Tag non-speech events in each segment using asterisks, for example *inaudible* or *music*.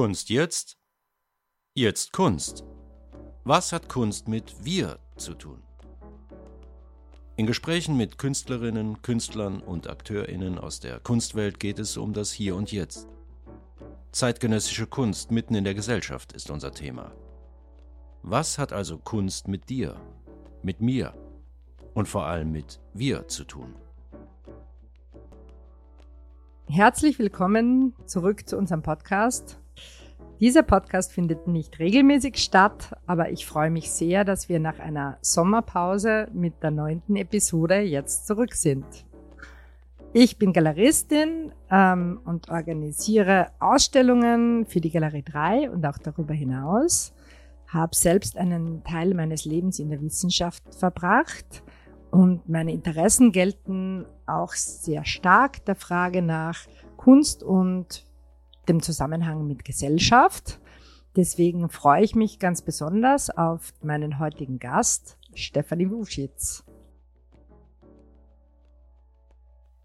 Kunst jetzt? Jetzt Kunst. Was hat Kunst mit wir zu tun? In Gesprächen mit Künstlerinnen, Künstlern und Akteurinnen aus der Kunstwelt geht es um das Hier und Jetzt. Zeitgenössische Kunst mitten in der Gesellschaft ist unser Thema. Was hat also Kunst mit dir, mit mir und vor allem mit wir zu tun? Herzlich willkommen zurück zu unserem Podcast. Dieser Podcast findet nicht regelmäßig statt, aber ich freue mich sehr, dass wir nach einer Sommerpause mit der neunten Episode jetzt zurück sind. Ich bin Galeristin ähm, und organisiere Ausstellungen für die Galerie 3 und auch darüber hinaus, habe selbst einen Teil meines Lebens in der Wissenschaft verbracht und meine Interessen gelten auch sehr stark der Frage nach Kunst und dem Zusammenhang mit Gesellschaft. Deswegen freue ich mich ganz besonders auf meinen heutigen Gast, Stefanie Wuschitz.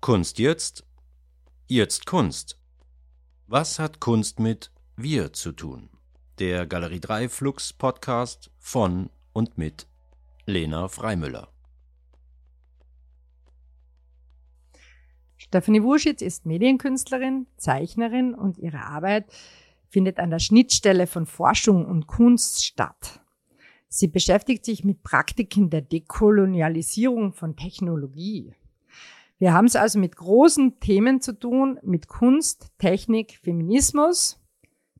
Kunst jetzt? Jetzt Kunst. Was hat Kunst mit wir zu tun? Der Galerie 3 Flux Podcast von und mit Lena Freimüller. Stephanie Wuschitz ist Medienkünstlerin, Zeichnerin und ihre Arbeit findet an der Schnittstelle von Forschung und Kunst statt. Sie beschäftigt sich mit Praktiken der Dekolonialisierung von Technologie. Wir haben es also mit großen Themen zu tun, mit Kunst, Technik, Feminismus,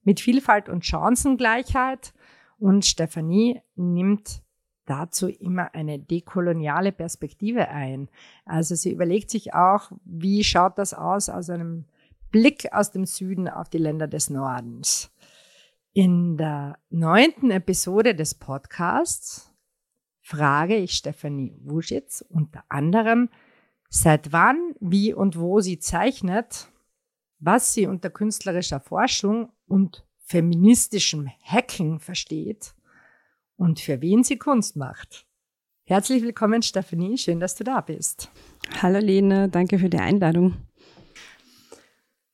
mit Vielfalt und Chancengleichheit. Und Stephanie nimmt dazu immer eine dekoloniale Perspektive ein. Also sie überlegt sich auch, wie schaut das aus aus einem Blick aus dem Süden auf die Länder des Nordens. In der neunten Episode des Podcasts frage ich Stefanie Wuschitz unter anderem, seit wann, wie und wo sie zeichnet, was sie unter künstlerischer Forschung und feministischem Hacking versteht und für wen sie Kunst macht. Herzlich willkommen, Stephanie. Schön, dass du da bist. Hallo, Lene. Danke für die Einladung.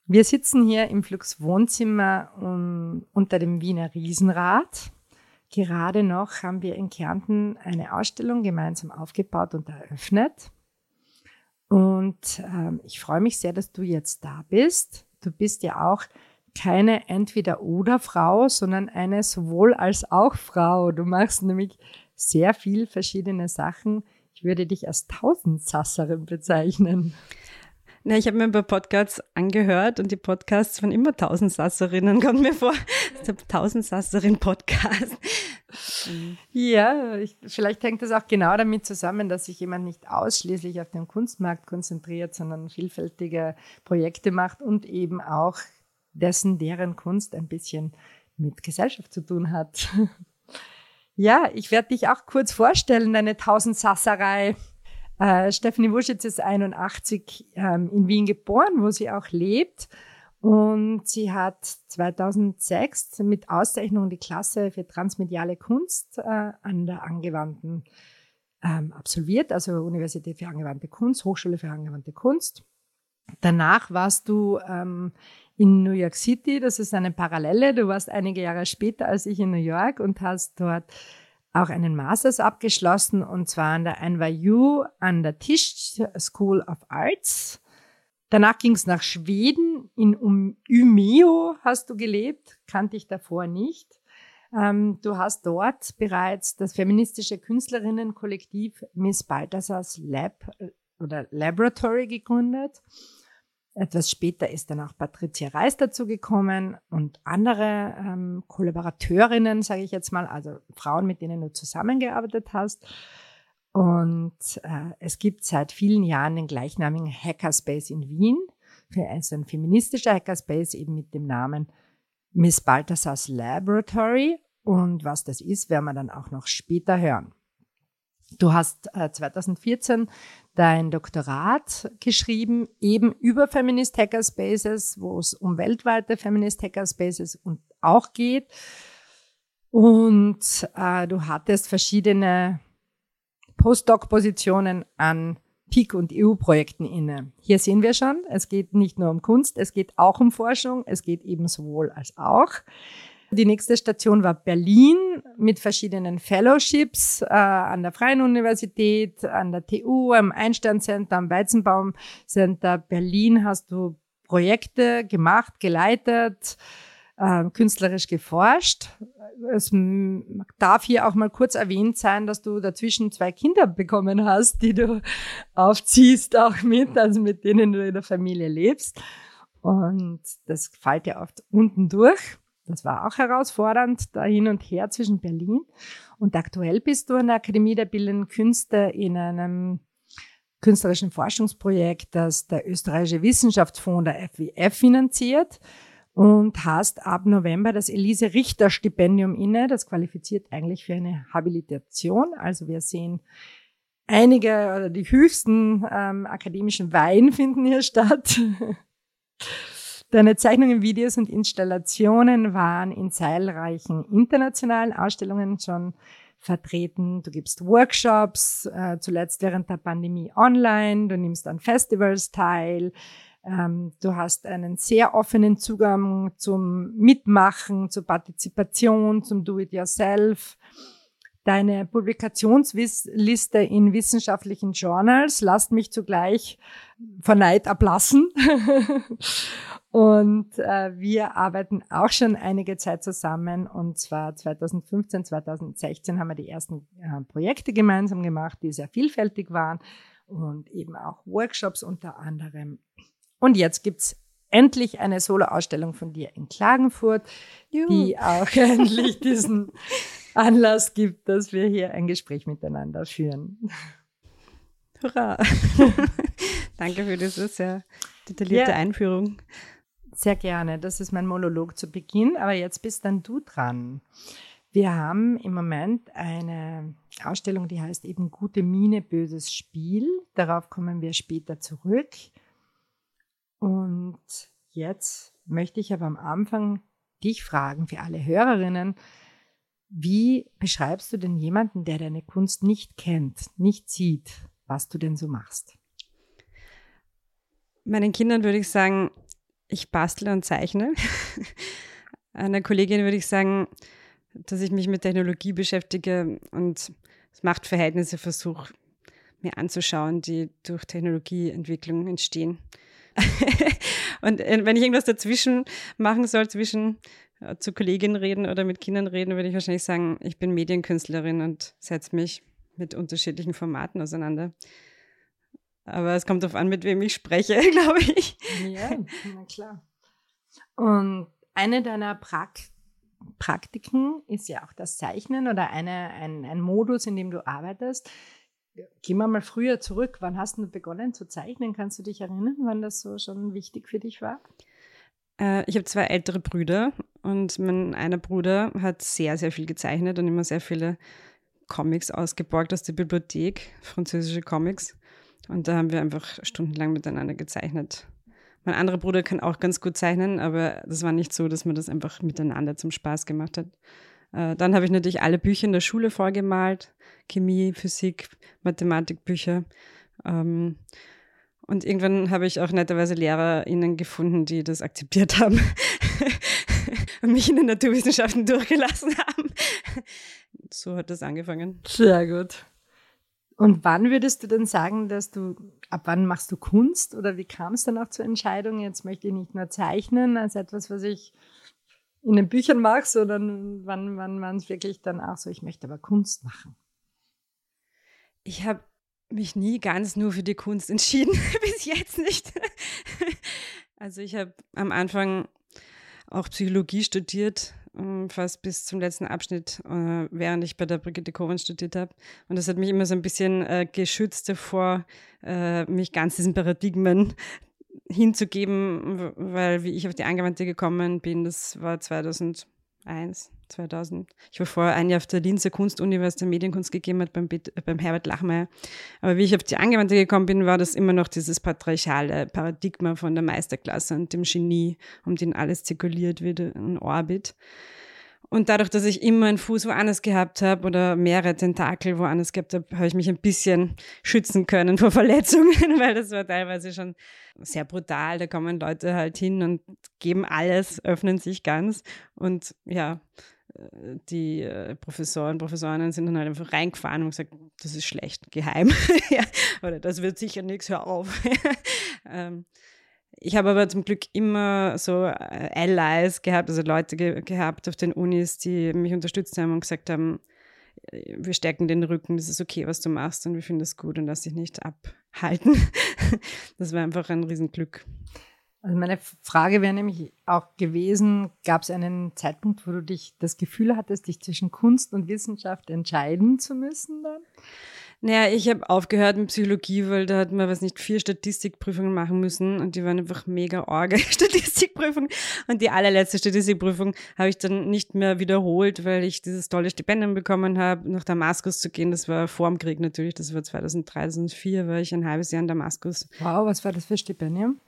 Wir sitzen hier im Flux Wohnzimmer um, unter dem Wiener Riesenrad. Gerade noch haben wir in Kärnten eine Ausstellung gemeinsam aufgebaut und eröffnet. Und ähm, ich freue mich sehr, dass du jetzt da bist. Du bist ja auch keine Entweder-Oder-Frau, sondern eine sowohl als auch Frau. Du machst nämlich sehr viel verschiedene Sachen. Ich würde dich als Tausendsasserin bezeichnen. Na, ich habe mir ein paar Podcasts angehört und die Podcasts von immer Tausendsasserinnen kommt mir vor. *laughs* Der Tausendsasserin-Podcast. Ja, ich, vielleicht hängt das auch genau damit zusammen, dass sich jemand nicht ausschließlich auf den Kunstmarkt konzentriert, sondern vielfältige Projekte macht und eben auch dessen, deren Kunst ein bisschen mit Gesellschaft zu tun hat. *laughs* ja, ich werde dich auch kurz vorstellen, deine Tausendsasserei. Äh, Stephanie Wuschitz ist 81 ähm, in Wien geboren, wo sie auch lebt. Und sie hat 2006 mit Auszeichnung die Klasse für transmediale Kunst äh, an der Angewandten ähm, absolviert, also Universität für angewandte Kunst, Hochschule für angewandte Kunst. Danach warst du ähm, in New York City. Das ist eine Parallele. Du warst einige Jahre später als ich in New York und hast dort auch einen Masters abgeschlossen und zwar an der NYU an der Tisch School of Arts. Danach ging es nach Schweden. In Umeå hast du gelebt, kannte ich davor nicht. Ähm, du hast dort bereits das feministische Künstlerinnenkollektiv Miss Balthasars Lab äh, oder Laboratory gegründet etwas später ist dann auch Patricia Reis dazu gekommen und andere ähm, Kollaborateurinnen, sage ich jetzt mal, also Frauen, mit denen du zusammengearbeitet hast. Und äh, es gibt seit vielen Jahren den gleichnamigen Hackerspace in Wien. Ist ein feministischer Hackerspace eben mit dem Namen Miss Balthasars Laboratory. Und was das ist, werden wir dann auch noch später hören. Du hast äh, 2014 dein Doktorat geschrieben, eben über Feminist Hackerspaces, wo es um weltweite Feminist Hackerspaces und auch geht. Und äh, du hattest verschiedene Postdoc-Positionen an PIK und EU-Projekten inne. Hier sehen wir schon, es geht nicht nur um Kunst, es geht auch um Forschung, es geht eben sowohl als auch. Die nächste Station war Berlin mit verschiedenen Fellowships äh, an der Freien Universität, an der TU, am Einstein Center, am Weizenbaum Center. Berlin hast du Projekte gemacht, geleitet, äh, künstlerisch geforscht. Es darf hier auch mal kurz erwähnt sein, dass du dazwischen zwei Kinder bekommen hast, die du aufziehst auch mit, also mit denen du in der Familie lebst. Und das fällt ja oft unten durch. Das war auch herausfordernd, da hin und her zwischen Berlin. Und aktuell bist du an der Akademie der Bildenden Künste in einem künstlerischen Forschungsprojekt, das der österreichische Wissenschaftsfonds der FWF finanziert und hast ab November das Elise Richter Stipendium inne. Das qualifiziert eigentlich für eine Habilitation. Also wir sehen einige oder die höchsten ähm, akademischen Weihen finden hier statt. *laughs* Deine Zeichnungen, Videos und Installationen waren in zahlreichen internationalen Ausstellungen schon vertreten. Du gibst Workshops, äh, zuletzt während der Pandemie online. Du nimmst an Festivals teil. Ähm, du hast einen sehr offenen Zugang zum Mitmachen, zur Partizipation, zum Do-it-yourself. Deine Publikationsliste in wissenschaftlichen Journals lasst mich zugleich vor Neid ablassen. *laughs* Und äh, wir arbeiten auch schon einige Zeit zusammen. Und zwar 2015, 2016 haben wir die ersten äh, Projekte gemeinsam gemacht, die sehr vielfältig waren und eben auch Workshops unter anderem. Und jetzt gibt's endlich eine Solo-Ausstellung von dir in Klagenfurt, Juhu. die auch *laughs* endlich diesen Anlass gibt, dass wir hier ein Gespräch miteinander führen. Hurra! *laughs* Danke für diese sehr detaillierte ja. Einführung. Sehr gerne. Das ist mein Monolog zu Beginn, aber jetzt bist dann du dran. Wir haben im Moment eine Ausstellung, die heißt eben Gute Mine, böses Spiel. Darauf kommen wir später zurück. Und jetzt möchte ich aber am Anfang dich fragen, für alle Hörerinnen, wie beschreibst du denn jemanden, der deine Kunst nicht kennt, nicht sieht, was du denn so machst? Meinen Kindern würde ich sagen, ich bastle und zeichne. *laughs* Einer Kollegin würde ich sagen, dass ich mich mit Technologie beschäftige und Machtverhältnisse versuche, mir anzuschauen, die durch Technologieentwicklung entstehen. *laughs* und äh, wenn ich irgendwas dazwischen machen soll, zwischen äh, zu Kolleginnen reden oder mit Kindern reden, würde ich wahrscheinlich sagen, ich bin Medienkünstlerin und setze mich mit unterschiedlichen Formaten auseinander. Aber es kommt darauf an, mit wem ich spreche, *laughs* glaube ich. Ja, na klar. Und eine deiner Prakt Praktiken ist ja auch das Zeichnen oder eine, ein, ein Modus, in dem du arbeitest. Gehen wir mal früher zurück. Wann hast du begonnen zu zeichnen? Kannst du dich erinnern, wann das so schon wichtig für dich war? Äh, ich habe zwei ältere Brüder und mein einer Bruder hat sehr, sehr viel gezeichnet und immer sehr viele Comics ausgeborgt aus der Bibliothek, französische Comics. Und da haben wir einfach stundenlang miteinander gezeichnet. Mein anderer Bruder kann auch ganz gut zeichnen, aber das war nicht so, dass man das einfach miteinander zum Spaß gemacht hat. Äh, dann habe ich natürlich alle Bücher in der Schule vorgemalt, Chemie, Physik, Mathematikbücher. Ähm, und irgendwann habe ich auch netterweise LehrerInnen gefunden, die das akzeptiert haben *laughs* und mich in den Naturwissenschaften durchgelassen haben. So hat das angefangen. Sehr gut. Und wann würdest du denn sagen, dass du, ab wann machst du Kunst oder wie kam es dann auch zur Entscheidung, jetzt möchte ich nicht nur zeichnen als etwas, was ich in den Büchern mache, sondern wann, wann war es wirklich dann auch so, ich möchte aber Kunst machen? Ich habe mich nie ganz nur für die Kunst entschieden, *laughs* bis jetzt nicht. also ich habe am Anfang auch Psychologie studiert, fast bis zum letzten Abschnitt, äh, während ich bei der Brigitte Koven studiert habe. Und das hat mich immer so ein bisschen äh, geschützt davor, äh, mich ganz diesen Paradigmen *laughs* hinzugeben, weil wie ich auf die Angewandte gekommen bin, das war 2001, 2000. Ich war vorher ein Jahr auf der Linzer Kunstuni, was der Medienkunst gegeben hat beim, beim Herbert Lachmeier. Aber wie ich auf die Angewandte gekommen bin, war das immer noch dieses patriarchale Paradigma von der Meisterklasse und dem Genie, um den alles zirkuliert wird, ein Orbit. Und dadurch, dass ich immer einen Fuß woanders gehabt habe oder mehrere Tentakel woanders gehabt habe, habe ich mich ein bisschen schützen können vor *laughs* Verletzungen, weil das war teilweise schon sehr brutal. Da kommen Leute halt hin und geben alles, öffnen sich ganz. Und ja, die äh, Professoren, Professorinnen sind dann halt einfach reingefahren und gesagt, das ist schlecht, geheim. *laughs* oder das wird sicher nichts, hör auf. *laughs* ähm, ich habe aber zum Glück immer so äh, Allies gehabt, also Leute ge gehabt auf den Unis, die mich unterstützt haben und gesagt haben, äh, wir stärken den Rücken, das ist okay, was du machst und wir finden das gut und lass dich nicht abhalten. *laughs* das war einfach ein Riesenglück. Also meine Frage wäre nämlich auch gewesen, gab es einen Zeitpunkt, wo du dich das Gefühl hattest, dich zwischen Kunst und Wissenschaft entscheiden zu müssen dann? Naja, ich habe aufgehört mit Psychologie, weil da hat man, was nicht, vier Statistikprüfungen machen müssen und die waren einfach mega orge *laughs* Statistikprüfungen. Und die allerletzte Statistikprüfung habe ich dann nicht mehr wiederholt, weil ich dieses tolle Stipendium bekommen habe, nach Damaskus zu gehen. Das war vor dem Krieg natürlich, das war 2003, 2004, war ich ein halbes Jahr in Damaskus. Wow, was war das für Stipendium?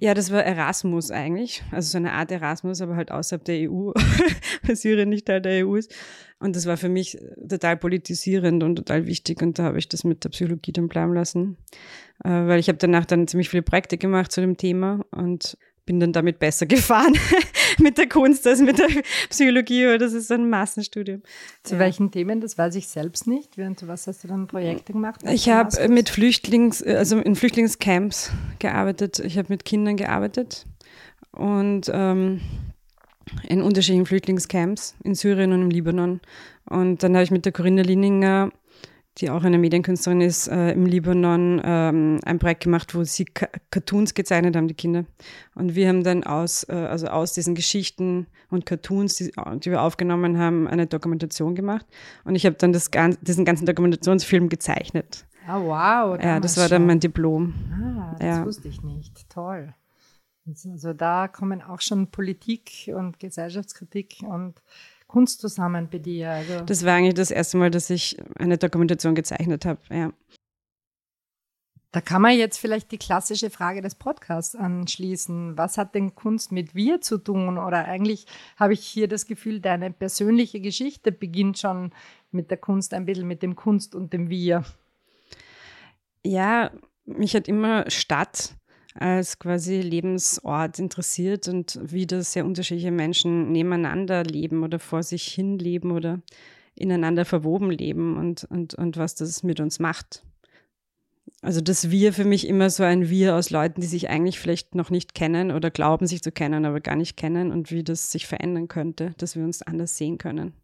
Ja, das war Erasmus eigentlich. Also so eine Art Erasmus, aber halt außerhalb der EU, *laughs* weil Syrien nicht Teil der EU ist. Und das war für mich total politisierend und total wichtig. Und da habe ich das mit der Psychologie dann bleiben lassen. Äh, weil ich habe danach dann ziemlich viele Projekte gemacht zu dem Thema und bin dann damit besser *laughs* gefahren mit der Kunst als mit der Psychologie, weil das ist ein Massenstudium. Zu ja. welchen Themen, das weiß ich selbst nicht. Während du was hast du dann Projekte gemacht? Ich habe mit Flüchtlings, also in Flüchtlingscamps gearbeitet. Ich habe mit Kindern gearbeitet und ähm, in unterschiedlichen Flüchtlingscamps in Syrien und im Libanon. Und dann habe ich mit der Corinna Lininger die auch eine Medienkünstlerin ist, äh, im Libanon ähm, ein Projekt gemacht, wo sie Ka Cartoons gezeichnet haben, die Kinder. Und wir haben dann aus, äh, also aus diesen Geschichten und Cartoons, die, die, wir aufgenommen haben, eine Dokumentation gemacht. Und ich habe dann das, diesen ganzen Dokumentationsfilm gezeichnet. Ah, wow. Ja, das war dann mein Diplom. Ah, das ja. wusste ich nicht. Toll. Also da kommen auch schon Politik und Gesellschaftskritik und Kunst zusammen bei dir? Also das war eigentlich das erste Mal, dass ich eine Dokumentation gezeichnet habe, ja. Da kann man jetzt vielleicht die klassische Frage des Podcasts anschließen. Was hat denn Kunst mit wir zu tun? Oder eigentlich habe ich hier das Gefühl, deine persönliche Geschichte beginnt schon mit der Kunst, ein bisschen mit dem Kunst und dem Wir. Ja, mich hat immer Stadt als quasi Lebensort interessiert und wie das sehr unterschiedliche Menschen nebeneinander leben oder vor sich hin leben oder ineinander verwoben leben und, und, und was das mit uns macht. Also das Wir für mich immer so ein Wir aus Leuten, die sich eigentlich vielleicht noch nicht kennen oder glauben, sich zu kennen, aber gar nicht kennen und wie das sich verändern könnte, dass wir uns anders sehen können.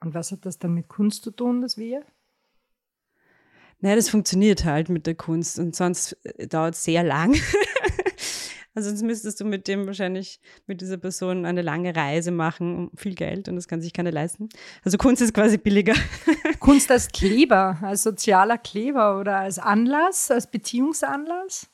Und was hat das dann mit Kunst zu tun, das Wir? Naja, das funktioniert halt mit der Kunst und sonst äh, dauert es sehr lang. *laughs* also sonst müsstest du mit dem wahrscheinlich, mit dieser Person eine lange Reise machen um viel Geld und das kann sich keiner leisten. Also Kunst ist quasi billiger. *laughs* Kunst als Kleber, als sozialer Kleber oder als Anlass, als Beziehungsanlass?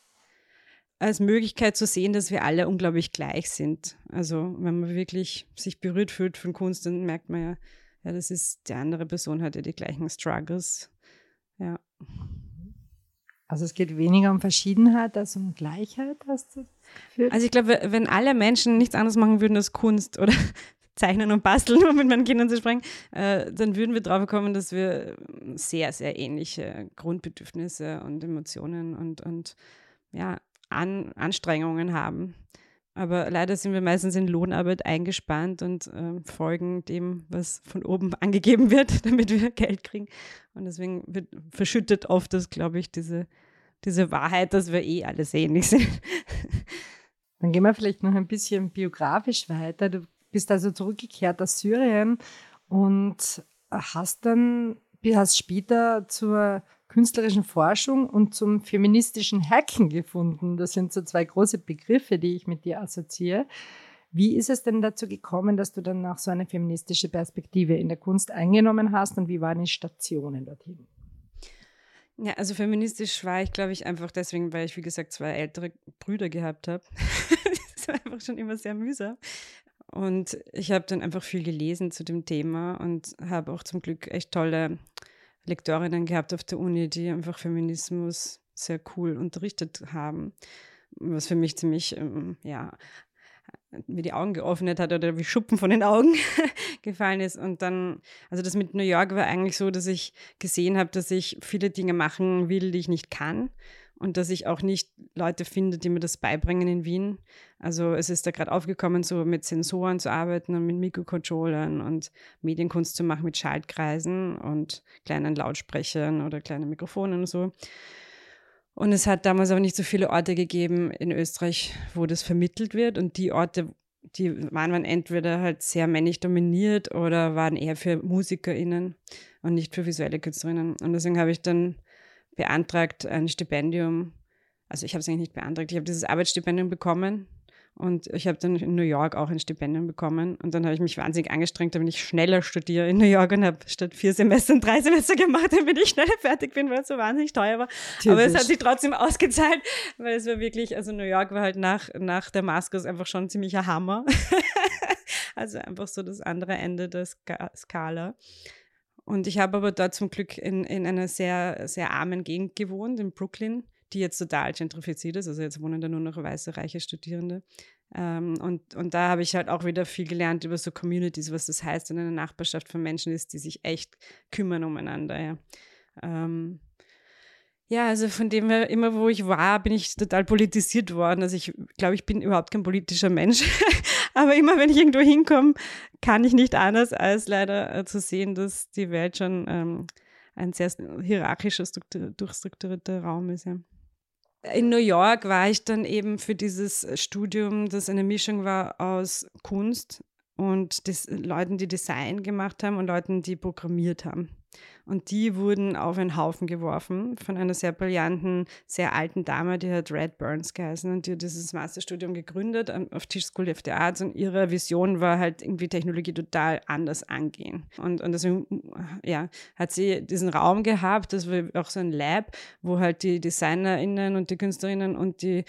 als Möglichkeit zu sehen, dass wir alle unglaublich gleich sind. Also wenn man wirklich sich berührt fühlt von Kunst, dann merkt man ja, ja, das ist, die andere Person hat ja die gleichen Struggles. Ja. Also es geht weniger um Verschiedenheit als um Gleichheit, hast du? Also ich glaube, wenn alle Menschen nichts anderes machen würden als Kunst oder *laughs* zeichnen und basteln, *laughs* um mit meinen Kindern zu sprechen, äh, dann würden wir drauf kommen, dass wir sehr, sehr ähnliche Grundbedürfnisse und Emotionen und, und ja, An Anstrengungen haben. Aber leider sind wir meistens in Lohnarbeit eingespannt und äh, folgen dem, was von oben *laughs* angegeben wird, *laughs* damit wir Geld kriegen. Und deswegen wird verschüttet oft das, glaube ich, diese, diese Wahrheit, dass wir eh alles ähnlich sind. *laughs* Dann gehen wir vielleicht noch ein bisschen biografisch weiter. Du bist also zurückgekehrt aus Syrien und hast dann, hast später zur künstlerischen Forschung und zum feministischen Hacken gefunden. Das sind so zwei große Begriffe, die ich mit dir assoziiere. Wie ist es denn dazu gekommen, dass du dann auch so eine feministische Perspektive in der Kunst eingenommen hast und wie waren die Stationen dorthin? Ja, also feministisch war ich, glaube ich, einfach deswegen, weil ich, wie gesagt, zwei ältere Brüder gehabt habe. *laughs* das war einfach schon immer sehr mühsam. Und ich habe dann einfach viel gelesen zu dem Thema und habe auch zum Glück echt tolle Lektorinnen gehabt auf der Uni, die einfach Feminismus sehr cool unterrichtet haben, was für mich ziemlich ähm, ja, mir die Augen geöffnet hat oder wie Schuppen von den Augen *laughs* gefallen ist. Und dann, also das mit New York war eigentlich so, dass ich gesehen habe, dass ich viele Dinge machen will, die ich nicht kann und dass ich auch nicht Leute finde, die mir das beibringen in Wien. Also es ist da gerade aufgekommen, so mit Sensoren zu arbeiten und mit Mikrocontrollern und Medienkunst zu machen mit Schaltkreisen und kleinen Lautsprechern oder kleinen Mikrofonen und so. Und es hat damals aber nicht so viele Orte gegeben in Österreich, wo das vermittelt wird. Und die Orte, die waren dann entweder halt sehr männlich dominiert oder waren eher für MusikerInnen und nicht für visuelle Künstlerinnen. Und deswegen habe ich dann beantragt ein Stipendium. Also ich habe es eigentlich nicht beantragt. Ich habe dieses Arbeitsstipendium bekommen und ich habe dann in New York auch ein Stipendium bekommen. Und dann habe ich mich wahnsinnig angestrengt, damit ich schneller studiere in New York und habe statt vier Semestern drei Semester gemacht, *laughs* damit ich schneller fertig bin, weil es so wahnsinnig teuer war. Typisch. Aber es hat sich trotzdem ausgezahlt, weil es war wirklich, also New York war halt nach, nach Damaskus einfach schon ein ziemlicher Hammer. *laughs* also einfach so das andere Ende der Skala. Und ich habe aber dort zum Glück in, in einer sehr, sehr armen Gegend gewohnt, in Brooklyn, die jetzt total gentrifiziert ist. Also jetzt wohnen da nur noch weiße, reiche Studierende. Ähm, und, und da habe ich halt auch wieder viel gelernt über so Communities, was das heißt, wenn eine Nachbarschaft von Menschen ist, die sich echt kümmern umeinander. Ja. Ähm, ja, also von dem her, immer wo ich war, bin ich total politisiert worden. Also ich glaube, ich bin überhaupt kein politischer Mensch. *laughs* Aber immer wenn ich irgendwo hinkomme, kann ich nicht anders, als leider äh, zu sehen, dass die Welt schon ähm, ein sehr hierarchischer, durchstrukturierter Raum ist. Ja. In New York war ich dann eben für dieses Studium, das eine Mischung war aus Kunst und des, Leuten, die Design gemacht haben und Leuten, die programmiert haben. Und die wurden auf einen Haufen geworfen von einer sehr brillanten, sehr alten Dame, die hat Red Burns geheißen. Und die hat dieses Masterstudium gegründet auf Tisch School of the Arts. Und ihre Vision war halt irgendwie Technologie total anders angehen. Und, und deswegen, ja, hat sie diesen Raum gehabt, das war auch so ein Lab, wo halt die DesignerInnen und die Künstlerinnen und die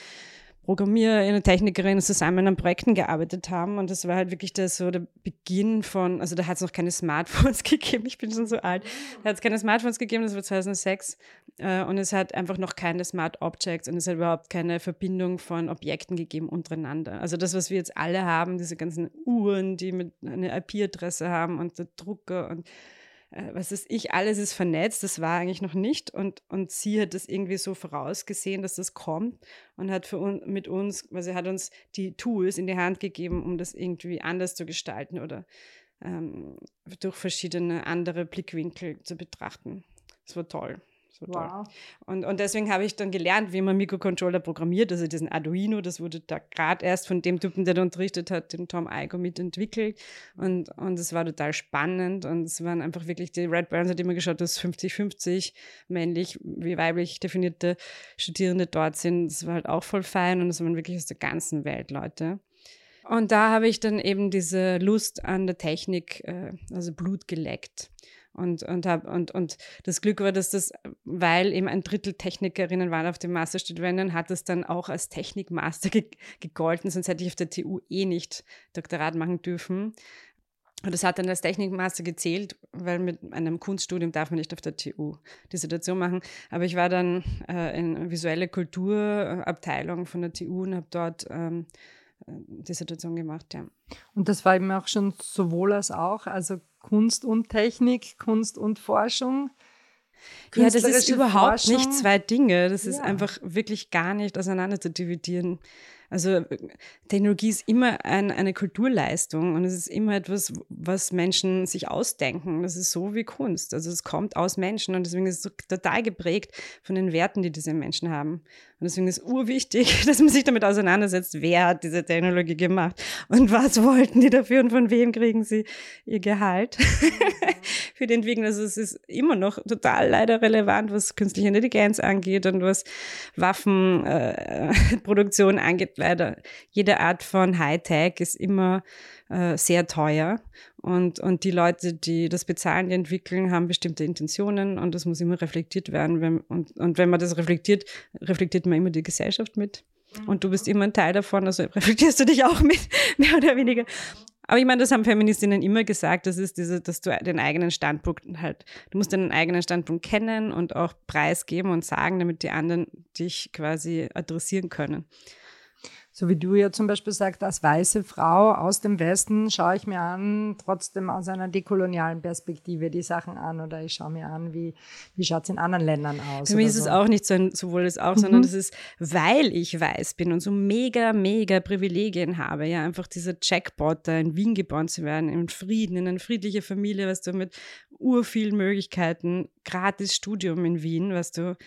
Programmierer, Technikerinnen zusammen an Projekten gearbeitet haben. Und das war halt wirklich der, so der Beginn von, also da hat es noch keine Smartphones *laughs* gegeben, ich bin schon so alt, da hat es keine Smartphones gegeben, das war 2006. Äh, und es hat einfach noch keine Smart Objects und es hat überhaupt keine Verbindung von Objekten gegeben untereinander. Also das, was wir jetzt alle haben, diese ganzen Uhren, die mit einer IP-Adresse haben und der Drucker und äh, was ist ich, alles ist vernetzt, das war eigentlich noch nicht. Und, und sie hat das irgendwie so vorausgesehen, dass das kommt und hat für uns, mit uns, sie hat uns die Tools in die Hand gegeben, um das irgendwie anders zu gestalten oder ähm, durch verschiedene andere Blickwinkel zu betrachten. Das war toll. So wow. Und, und deswegen habe ich dann gelernt, wie man Mikrocontroller programmiert, also diesen Arduino, das wurde da gerade erst von dem Typen, der da unterrichtet hat, dem Tom Igo mitentwickelt. Und, und es war total spannend und es waren einfach wirklich, die Red Burns hat immer geschaut, dass 50-50 männlich wie weiblich definierte Studierende dort sind. Das war halt auch voll fein und es waren wirklich aus der ganzen Welt Leute. Und da habe ich dann eben diese Lust an der Technik, äh, also Blut geleckt. Und, und, hab, und, und das Glück war, dass das, weil eben ein Drittel Technikerinnen waren auf dem Masterstudien, hat es dann auch als Technikmaster ge gegolten, sonst hätte ich auf der TU eh nicht Doktorat machen dürfen. Und das hat dann als Technikmaster gezählt, weil mit einem Kunststudium darf man nicht auf der TU die Situation machen. Aber ich war dann äh, in visuelle Kulturabteilung von der TU und habe dort ähm, Dissertation gemacht, ja. Und das war eben auch schon sowohl als auch, also Kunst und Technik, Kunst und Forschung. Ja, das ist überhaupt Forschung. nicht zwei Dinge. Das ist einfach wirklich gar nicht auseinander zu dividieren. Also Technologie ist immer ein, eine Kulturleistung und es ist immer etwas, was Menschen sich ausdenken. Das ist so wie Kunst. Also es kommt aus Menschen und deswegen ist es total geprägt von den Werten, die diese Menschen haben. Und deswegen ist es urwichtig, *laughs* dass man sich damit auseinandersetzt, wer hat diese Technologie gemacht und was wollten die dafür und von wem kriegen sie ihr Gehalt *laughs* für die Entwicklung. Also es ist immer noch total leider relevant, was künstliche Intelligenz angeht und was Waffenproduktion äh, *laughs* angeht leider, jede Art von Hightech ist immer äh, sehr teuer. Und, und die Leute, die das bezahlen, die entwickeln, haben bestimmte Intentionen und das muss immer reflektiert werden. Wenn, und, und wenn man das reflektiert, reflektiert man immer die Gesellschaft mit. Und du bist immer ein Teil davon, also reflektierst du dich auch mit, *laughs* mehr oder weniger. Aber ich meine, das haben Feministinnen immer gesagt, das ist diese, dass du den eigenen Standpunkt halt, du musst deinen eigenen Standpunkt kennen und auch preisgeben und sagen, damit die anderen dich quasi adressieren können. So wie du ja zum Beispiel sagst, als weiße Frau aus dem Westen schaue ich mir an, trotzdem aus einer dekolonialen Perspektive die Sachen an oder ich schaue mir an, wie, wie schaut es in anderen Ländern aus. Für mich ist so. es auch nicht so ein sowohl das auch, mhm. sondern das ist, weil ich weiß bin und so mega, mega Privilegien habe, ja, einfach dieser Jackpot, da in Wien geboren zu werden, in Frieden, in eine friedliche Familie, weißt du, mit urvielen Möglichkeiten, gratis Studium in Wien, weißt du,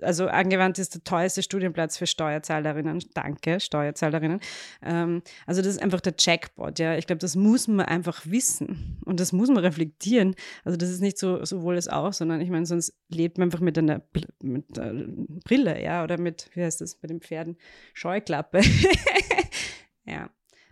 also angewandt ist der teuerste Studienplatz für Steuerzahlerinnen. Danke, Steuerzahlerinnen. Ähm, also das ist einfach der Jackpot, ja. Ich glaube, das muss man einfach wissen und das muss man reflektieren. Also das ist nicht so sowohl es auch, sondern ich meine, sonst lebt man einfach mit einer mit einer Brille, ja, oder mit, wie heißt das, bei den Pferden, Scheuklappe. *laughs* ja.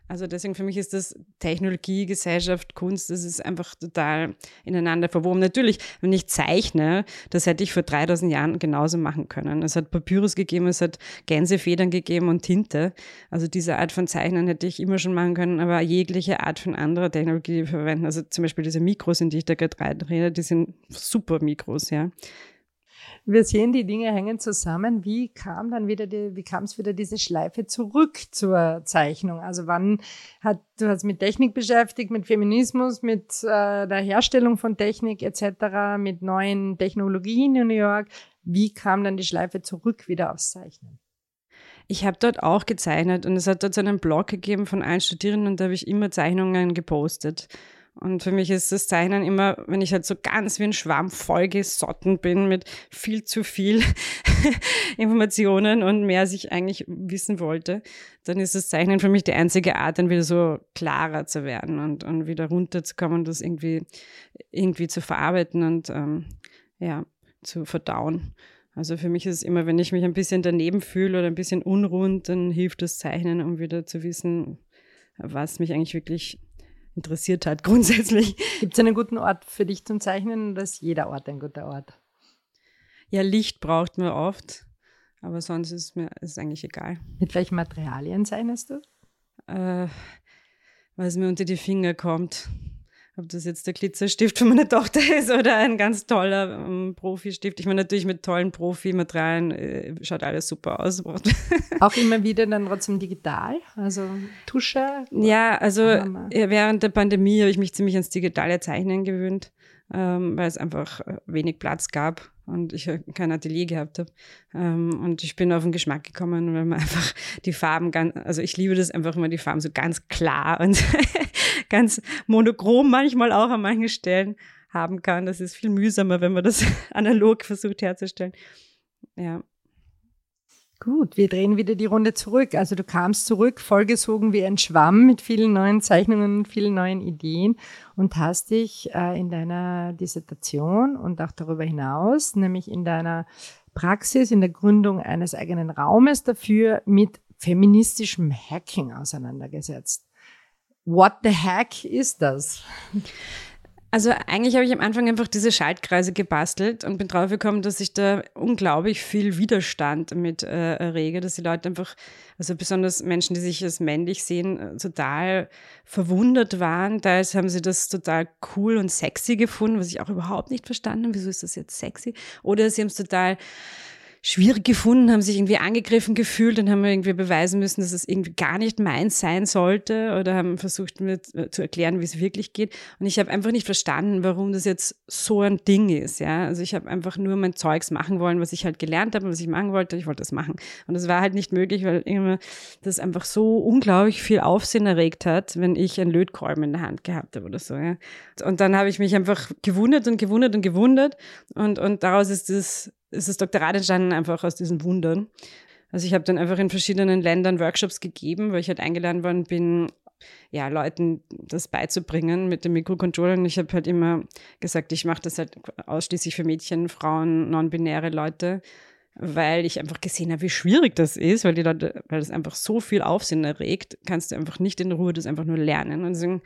Also deswegen für mich ist das Technologie, Gesellschaft, Kunst, das ist einfach total ineinander verwoben. Natürlich, wenn ich zeichne, das hätte ich vor 3000 Jahren genauso machen können. Es hat Papyrus gegeben, es hat Gänsefedern gegeben und Tinte. Also diese Art von Zeichnen hätte ich immer schon machen können, aber jegliche Art von anderer Technologie verwenden. Also zum Beispiel diese Mikros, in die ich da gerade rede, die sind super Mikros, ja. Wir sehen, die Dinge hängen zusammen. Wie kam dann wieder die, wie kam es wieder diese Schleife zurück zur Zeichnung? Also wann hat, du hast mit Technik beschäftigt, mit Feminismus, mit äh, der Herstellung von Technik etc., mit neuen Technologien in New York. Wie kam dann die Schleife zurück wieder aufs Zeichnen? Ich habe dort auch gezeichnet und es hat dort so einen Blog gegeben von allen Studierenden und da habe ich immer Zeichnungen gepostet. Und für mich ist das Zeichnen immer, wenn ich halt so ganz wie ein Schwamm vollgesotten bin mit viel zu viel *laughs* Informationen und mehr als ich eigentlich wissen wollte, dann ist das Zeichnen für mich die einzige Art, dann wieder so klarer zu werden und, und wieder runterzukommen und das irgendwie, irgendwie zu verarbeiten und ähm, ja, zu verdauen. Also für mich ist es immer, wenn ich mich ein bisschen daneben fühle oder ein bisschen unrund, dann hilft das Zeichnen, um wieder zu wissen, was mich eigentlich wirklich interessiert hat, *laughs* grundsätzlich. Gibt es einen guten Ort für dich zum Zeichnen oder ist jeder Ort ein guter Ort? Ja, Licht braucht man oft, aber sonst ist mir ist eigentlich egal. Mit welchen Materialien zeichnest du? Äh, weil es mir unter die Finger kommt ob das jetzt der Glitzerstift von meiner Tochter *laughs* ist oder ein ganz toller ähm, Profi-Stift. Ich meine, natürlich mit tollen Profi-Materialien äh, schaut alles super aus. *laughs* Auch immer wieder dann trotzdem digital, also Tusche? Ja, also während der Pandemie habe ich mich ziemlich ans digitale Zeichnen gewöhnt, ähm, weil es einfach äh, wenig Platz gab und ich kein Atelier gehabt habe. Ähm, und ich bin auf den Geschmack gekommen, weil man *laughs* einfach die Farben ganz, also ich liebe das einfach immer, die Farben so ganz klar und *laughs* ganz monochrom manchmal auch an manchen Stellen haben kann. Das ist viel mühsamer, wenn man das *laughs* analog versucht herzustellen. Ja. Gut, wir drehen wieder die Runde zurück. Also du kamst zurück, vollgesogen wie ein Schwamm mit vielen neuen Zeichnungen vielen neuen Ideen und hast dich äh, in deiner Dissertation und auch darüber hinaus, nämlich in deiner Praxis, in der Gründung eines eigenen Raumes dafür mit feministischem Hacking auseinandergesetzt. What the heck ist das? Also eigentlich habe ich am Anfang einfach diese Schaltkreise gebastelt und bin drauf gekommen, dass ich da unglaublich viel Widerstand mit äh, errege, dass die Leute einfach, also besonders Menschen, die sich als männlich sehen, äh, total verwundert waren. Teils haben sie das total cool und sexy gefunden, was ich auch überhaupt nicht verstanden habe. Wieso ist das jetzt sexy? Oder sie haben es total schwierig gefunden, haben sich irgendwie angegriffen gefühlt und haben irgendwie beweisen müssen, dass es irgendwie gar nicht meins sein sollte oder haben versucht mir zu erklären, wie es wirklich geht. Und ich habe einfach nicht verstanden, warum das jetzt so ein Ding ist. Ja, also ich habe einfach nur mein Zeugs machen wollen, was ich halt gelernt habe, was ich machen wollte. Ich wollte das machen und das war halt nicht möglich, weil immer das einfach so unglaublich viel Aufsehen erregt hat, wenn ich ein Lötkolben in der Hand gehabt habe oder so. Ja. Und dann habe ich mich einfach gewundert und gewundert und gewundert und und daraus ist das ist das Doktorat entstanden einfach aus diesen Wundern. Also ich habe dann einfach in verschiedenen Ländern Workshops gegeben, weil ich halt eingeladen worden bin, ja, Leuten das beizubringen mit dem Mikrocontroller. Und ich habe halt immer gesagt, ich mache das halt ausschließlich für Mädchen, Frauen, non-binäre Leute, weil ich einfach gesehen habe, wie schwierig das ist, weil die Leute, weil das einfach so viel Aufsehen erregt, kannst du einfach nicht in Ruhe das einfach nur lernen. Und deswegen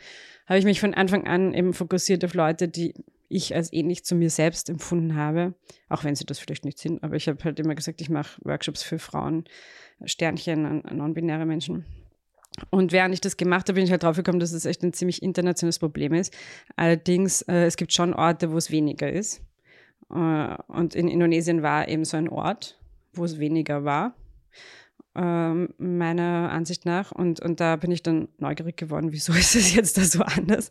habe ich mich von Anfang an eben fokussiert auf Leute, die ich als ähnlich zu mir selbst empfunden habe, auch wenn sie das vielleicht nicht sind. Aber ich habe halt immer gesagt, ich mache Workshops für Frauen, Sternchen, non-binäre Menschen. Und während ich das gemacht habe, bin ich halt drauf gekommen, dass es echt ein ziemlich internationales Problem ist. Allerdings, äh, es gibt schon Orte, wo es weniger ist. Äh, und in Indonesien war eben so ein Ort, wo es weniger war. Ähm, meiner Ansicht nach. Und, und da bin ich dann neugierig geworden, wieso *laughs* ist es jetzt da so anders?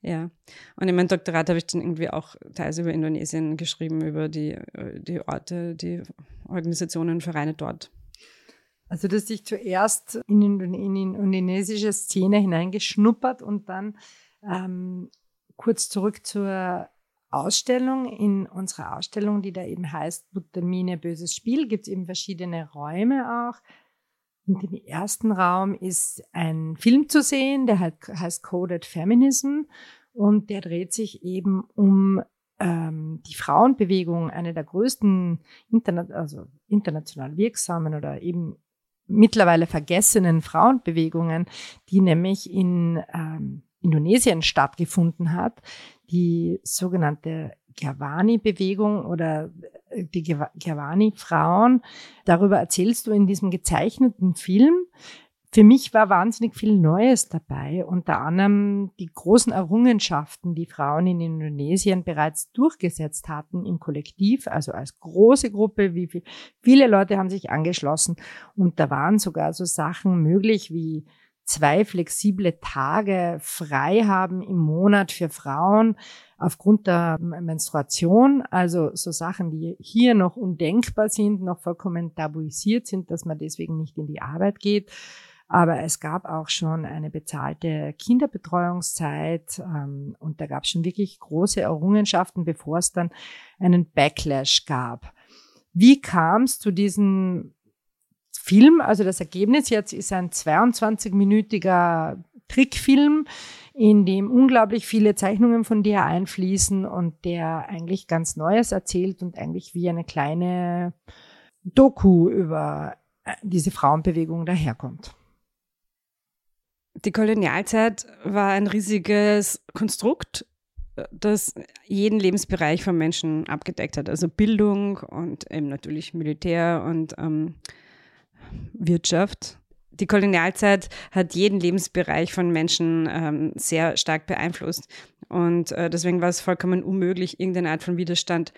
Ja. Und in meinem Doktorat habe ich dann irgendwie auch teils über Indonesien geschrieben, über die, die Orte, die Organisationen, Vereine dort. Also, dass dich zuerst in, in indonesische Szene hineingeschnuppert und dann ähm, kurz zurück zur Ausstellung. In unserer Ausstellung, die da eben heißt Butamine, böses Spiel, gibt es eben verschiedene Räume auch. Und im ersten Raum ist ein Film zu sehen, der heißt Coded Feminism und der dreht sich eben um ähm, die Frauenbewegung, eine der größten interna also international wirksamen oder eben mittlerweile vergessenen Frauenbewegungen, die nämlich in ähm, Indonesien stattgefunden hat, die sogenannte Gerwani-Bewegung oder äh, die Gerwani-Frauen. Darüber erzählst du in diesem gezeichneten Film. Für mich war wahnsinnig viel Neues dabei, unter anderem die großen Errungenschaften, die Frauen in Indonesien bereits durchgesetzt hatten im Kollektiv, also als große Gruppe, wie viel, viele Leute haben sich angeschlossen und da waren sogar so Sachen möglich wie zwei flexible Tage frei haben im Monat für Frauen aufgrund der Menstruation. Also so Sachen, die hier noch undenkbar sind, noch vollkommen tabuisiert sind, dass man deswegen nicht in die Arbeit geht. Aber es gab auch schon eine bezahlte Kinderbetreuungszeit ähm, und da gab es schon wirklich große Errungenschaften, bevor es dann einen Backlash gab. Wie kam es zu diesen Film. Also das Ergebnis jetzt ist ein 22-minütiger Trickfilm, in dem unglaublich viele Zeichnungen von dir einfließen und der eigentlich ganz Neues erzählt und eigentlich wie eine kleine Doku über äh, diese Frauenbewegung daherkommt. Die Kolonialzeit war ein riesiges Konstrukt, das jeden Lebensbereich von Menschen abgedeckt hat. Also Bildung und eben natürlich Militär und ähm, Wirtschaft. Die Kolonialzeit hat jeden Lebensbereich von Menschen ähm, sehr stark beeinflusst. Und äh, deswegen war es vollkommen unmöglich, irgendeine Art von Widerstand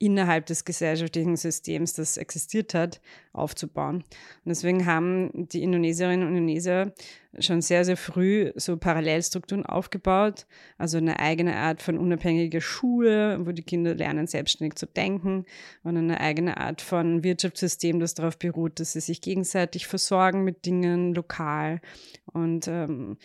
innerhalb des gesellschaftlichen Systems, das existiert hat, aufzubauen. Und deswegen haben die Indonesierinnen und Indonesier schon sehr, sehr früh so Parallelstrukturen aufgebaut, also eine eigene Art von unabhängiger Schule, wo die Kinder lernen, selbstständig zu denken. Und eine eigene Art von Wirtschaftssystem, das darauf beruht, dass sie sich gegenseitig versorgen mit Dingen lokal. Und ähm,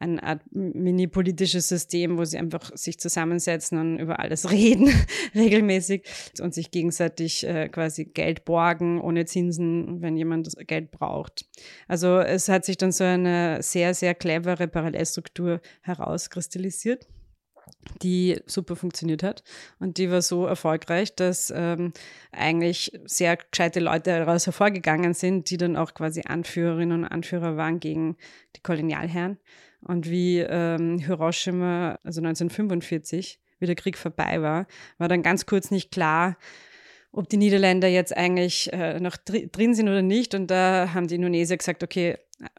eine Art mini-politisches System, wo sie einfach sich zusammensetzen und über alles *laughs* reden, regelmäßig und sich gegenseitig äh, quasi Geld borgen ohne Zinsen, wenn jemand das Geld braucht. Also es hat sich dann so eine sehr, sehr clevere Parallelstruktur herauskristallisiert die super funktioniert hat. Und die war so erfolgreich, dass ähm, eigentlich sehr gescheite Leute daraus hervorgegangen sind, die dann auch quasi Anführerinnen und Anführer waren gegen die Kolonialherren. Und wie ähm, Hiroshima, also 1945, wie der Krieg vorbei war, war dann ganz kurz nicht klar, ob die Niederländer jetzt eigentlich äh, noch drin sind oder nicht. Und da haben die Indonesier gesagt, okay,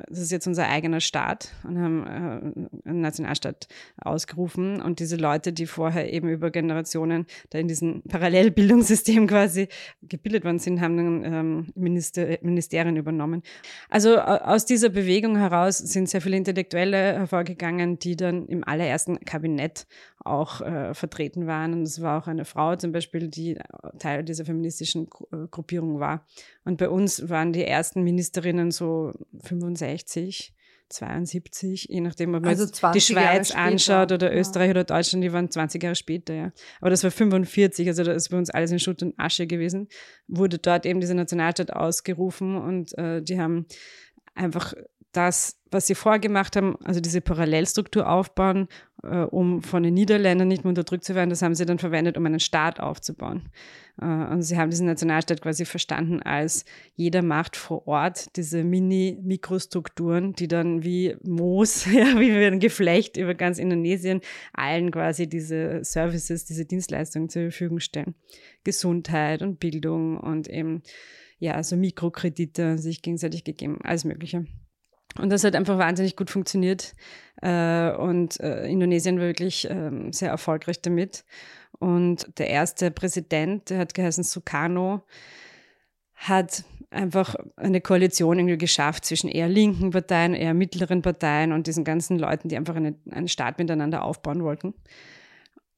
das ist jetzt unser eigener Staat und haben äh, einen Nationalstaat ausgerufen. Und diese Leute, die vorher eben über Generationen da in diesem Parallelbildungssystem quasi gebildet worden sind, haben dann ähm, Minister, Ministerien übernommen. Also aus dieser Bewegung heraus sind sehr viele Intellektuelle hervorgegangen, die dann im allerersten Kabinett auch äh, vertreten waren. Und es war auch eine Frau zum Beispiel, die Teil dieser feministischen äh, Gruppierung war. Und bei uns waren die ersten Ministerinnen so 65, 72, je nachdem, ob man also die Schweiz anschaut oder Österreich ja. oder Deutschland, die waren 20 Jahre später, ja. Aber das war 45, also das ist bei uns alles in Schutt und Asche gewesen. Wurde dort eben diese Nationalstaat ausgerufen und äh, die haben einfach das, was sie vorgemacht haben, also diese Parallelstruktur aufbauen, äh, um von den Niederländern nicht mehr unterdrückt zu werden, das haben sie dann verwendet, um einen Staat aufzubauen. Äh, und sie haben diesen Nationalstaat quasi verstanden als jeder macht vor Ort diese Mini-Mikrostrukturen, die dann wie Moos, *laughs* ja, wie ein Geflecht über ganz Indonesien allen quasi diese Services, diese Dienstleistungen zur Verfügung stellen. Gesundheit und Bildung und eben ja, also Mikrokredite sich gegenseitig gegeben, alles Mögliche. Und das hat einfach wahnsinnig gut funktioniert. Äh, und äh, Indonesien war wirklich ähm, sehr erfolgreich damit. Und der erste Präsident, der hat geheißen Sukarno, hat einfach eine Koalition irgendwie geschafft zwischen eher linken Parteien, eher mittleren Parteien und diesen ganzen Leuten, die einfach eine, einen Staat miteinander aufbauen wollten.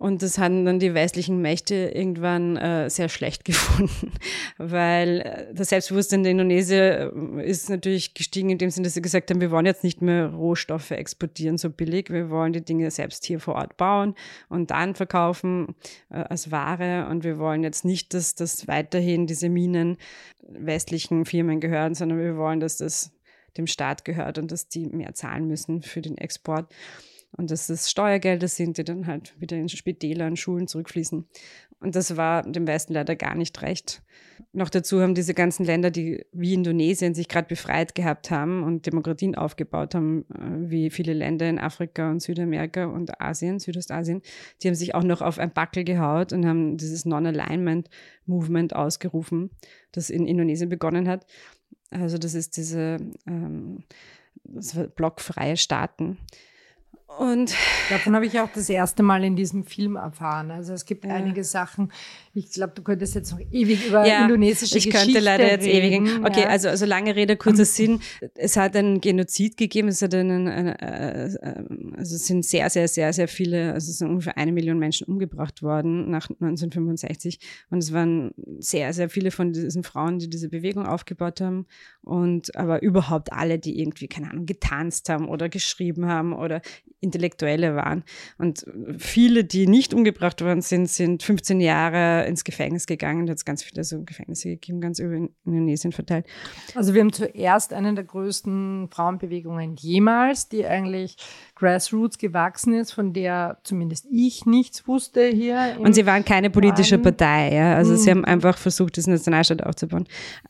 Und das haben dann die westlichen Mächte irgendwann äh, sehr schlecht *laughs* gefunden, weil äh, das Selbstbewusstsein der Indonesier äh, ist natürlich gestiegen in dem Sinne, dass sie gesagt haben, wir wollen jetzt nicht mehr Rohstoffe exportieren so billig, wir wollen die Dinge selbst hier vor Ort bauen und dann verkaufen äh, als Ware. Und wir wollen jetzt nicht, dass das weiterhin diese Minen westlichen Firmen gehören, sondern wir wollen, dass das dem Staat gehört und dass die mehr zahlen müssen für den Export und das Steuergelder sind, die dann halt wieder in Spitäler und Schulen zurückfließen. Und das war dem Westen leider gar nicht recht. Noch dazu haben diese ganzen Länder, die wie Indonesien sich gerade befreit gehabt haben und Demokratien aufgebaut haben, äh, wie viele Länder in Afrika und Südamerika und Asien, Südostasien, die haben sich auch noch auf ein Backel gehaut und haben dieses Non-Alignment-Movement ausgerufen, das in Indonesien begonnen hat. Also das ist diese ähm, das blockfreie Staaten und davon habe ich auch das erste Mal in diesem Film erfahren. Also es gibt ja. einige Sachen. Ich glaube, du könntest jetzt noch ewig über ja, indonesische ich Geschichte Ich könnte leider jetzt reden. ewig. Okay, ja. also, also lange Rede, kurzer Sinn. Es hat einen Genozid gegeben. Es hat einen, eine, äh, also es sind sehr, sehr, sehr, sehr viele, also es sind ungefähr eine Million Menschen umgebracht worden nach 1965. Und es waren sehr, sehr viele von diesen Frauen, die diese Bewegung aufgebaut haben. Und aber überhaupt alle, die irgendwie, keine Ahnung, getanzt haben oder geschrieben haben oder Intellektuelle waren. Und viele, die nicht umgebracht worden sind, sind 15 Jahre ins Gefängnis gegangen. Da hat es ganz viele so Gefängnisse gegeben, ganz über Indonesien verteilt. Also wir haben zuerst eine der größten Frauenbewegungen jemals, die eigentlich Grassroots gewachsen ist, von der zumindest ich nichts wusste hier. Und sie waren keine politische Norden. Partei, ja. Also mhm. sie haben einfach versucht, das Nationalstaat aufzubauen.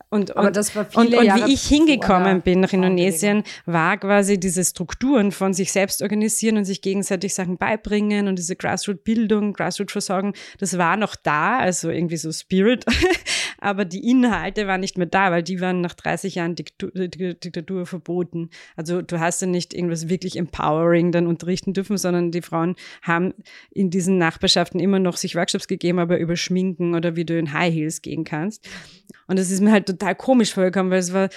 Und, und, Aber das war viele und, und Jahre wie ich hingekommen bin nach Indonesien, war quasi diese Strukturen von sich selbst organisieren und sich gegenseitig Sachen beibringen und diese Grassroot-Bildung, Grassroot-Versorgung, das war noch da, also irgendwie so Spirit. *laughs* Aber die Inhalte waren nicht mehr da, weil die waren nach 30 Jahren Diktatur, Diktatur verboten. Also du hast ja nicht irgendwas wirklich empowering dann unterrichten dürfen, sondern die Frauen haben in diesen Nachbarschaften immer noch sich Workshops gegeben, aber über Schminken oder wie du in High Heels gehen kannst. Und das ist mir halt total komisch vorgekommen, weil es war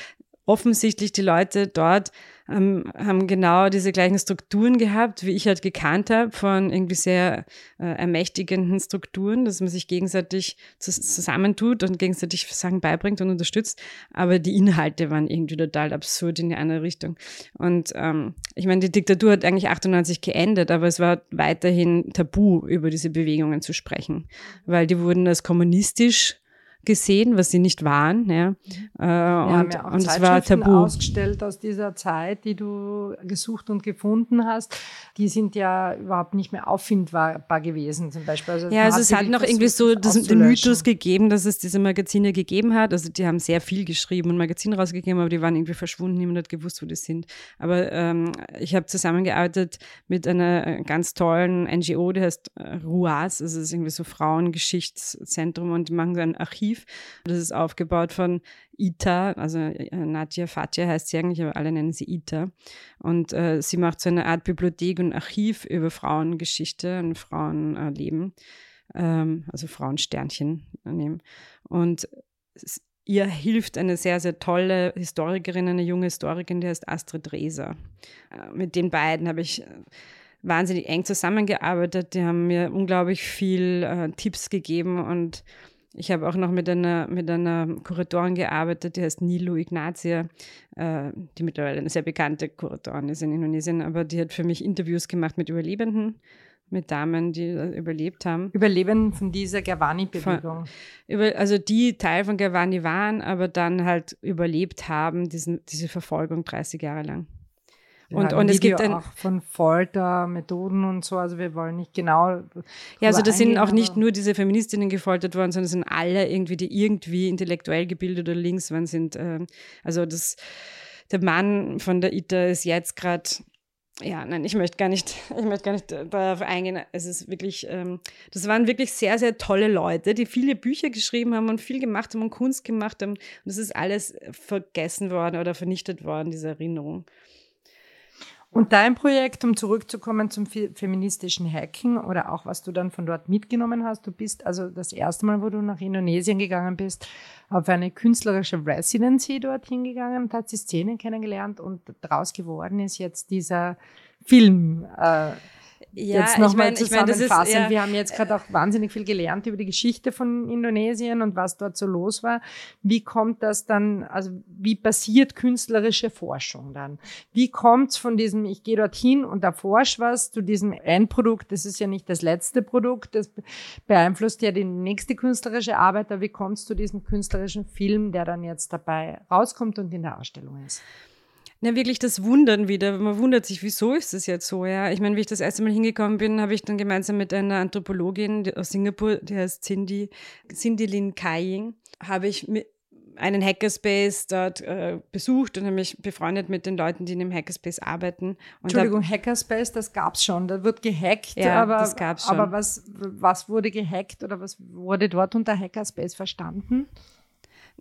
offensichtlich die Leute dort ähm, haben genau diese gleichen Strukturen gehabt, wie ich halt gekannt habe, von irgendwie sehr äh, ermächtigenden Strukturen, dass man sich gegenseitig zusammentut und gegenseitig Sachen beibringt und unterstützt. Aber die Inhalte waren irgendwie total absurd in die andere Richtung. Und ähm, ich meine, die Diktatur hat eigentlich 98 geendet, aber es war weiterhin tabu, über diese Bewegungen zu sprechen, weil die wurden als kommunistisch gesehen, was sie nicht waren. Ja. Mhm. Äh, und, ja und es war tabu. ausgestellt aus dieser Zeit, die du gesucht und gefunden hast. Die sind ja überhaupt nicht mehr auffindbar gewesen, zum Beispiel. Also ja, also es hat noch irgendwie so den Mythos gegeben, dass es diese Magazine gegeben hat. Also die haben sehr viel geschrieben und Magazine rausgegeben, aber die waren irgendwie verschwunden. Niemand hat gewusst, wo die sind. Aber ähm, ich habe zusammengearbeitet mit einer ganz tollen NGO, die heißt äh, RUAS, also das ist irgendwie so Frauengeschichtszentrum und die machen ein Archiv Archiv. Das ist aufgebaut von Ita, also äh, Nadja Fatja heißt sie eigentlich, aber alle nennen sie Ita. Und äh, sie macht so eine Art Bibliothek und Archiv über Frauengeschichte und Frauenleben, ähm, also Frauensternchen nehmen. Und ihr hilft eine sehr, sehr tolle Historikerin, eine junge Historikerin, die heißt Astrid Reser. Äh, mit den beiden habe ich äh, wahnsinnig eng zusammengearbeitet. Die haben mir unglaublich viel äh, Tipps gegeben und ich habe auch noch mit einer, mit einer Kuratorin gearbeitet, die heißt Nilu Ignatia, äh, die mittlerweile eine sehr bekannte Kuratorin ist in Indonesien, aber die hat für mich Interviews gemacht mit Überlebenden, mit Damen, die überlebt haben. Überlebenden von dieser Gavani-Bewegung. Also die Teil von Gavani waren, aber dann halt überlebt haben, diesen, diese Verfolgung 30 Jahre lang. Und, und es gibt ein, auch von Foltermethoden und so, also wir wollen nicht genau. Ja, also das sind auch nicht nur diese Feministinnen gefoltert worden, sondern es sind alle irgendwie, die irgendwie intellektuell gebildet oder links waren, sind, äh, also das, der Mann von der ITA ist jetzt gerade ja, nein, ich möchte gar nicht, *laughs* ich möchte gar nicht darauf eingehen. Es ist wirklich, ähm, das waren wirklich sehr, sehr tolle Leute, die viele Bücher geschrieben haben und viel gemacht haben und Kunst gemacht haben. Und das ist alles vergessen worden oder vernichtet worden, diese Erinnerung. Und dein Projekt, um zurückzukommen zum feministischen Hacking oder auch was du dann von dort mitgenommen hast, du bist also das erste Mal, wo du nach Indonesien gegangen bist, auf eine künstlerische Residency dorthin gegangen hast die Szene kennengelernt und daraus geworden ist jetzt dieser Film. Äh, ja, jetzt nochmal ich mein, zusammenfassen. Ich mein, ja, wir haben jetzt gerade auch wahnsinnig viel gelernt über die Geschichte von Indonesien und was dort so los war. Wie kommt das dann, also wie passiert künstlerische Forschung dann? Wie kommt es von diesem, ich gehe dorthin und erforsche was, zu diesem Endprodukt, das ist ja nicht das letzte Produkt, das beeinflusst ja die nächste künstlerische Arbeit, aber wie kommt es zu diesem künstlerischen Film, der dann jetzt dabei rauskommt und in der Ausstellung ist? Ja, wirklich das Wundern wieder. Man wundert sich, wieso ist das jetzt so? Ja, ich meine, wie ich das erste Mal hingekommen bin, habe ich dann gemeinsam mit einer Anthropologin aus Singapur, die heißt Cindy, Cindy Lin Kaiying, habe ich einen Hackerspace dort äh, besucht und habe mich befreundet mit den Leuten, die in dem Hackerspace arbeiten. Und Entschuldigung, hab, Hackerspace, das gab es schon. Da wird gehackt, ja, aber, das gab's schon. aber was, was wurde gehackt oder was wurde dort unter Hackerspace verstanden?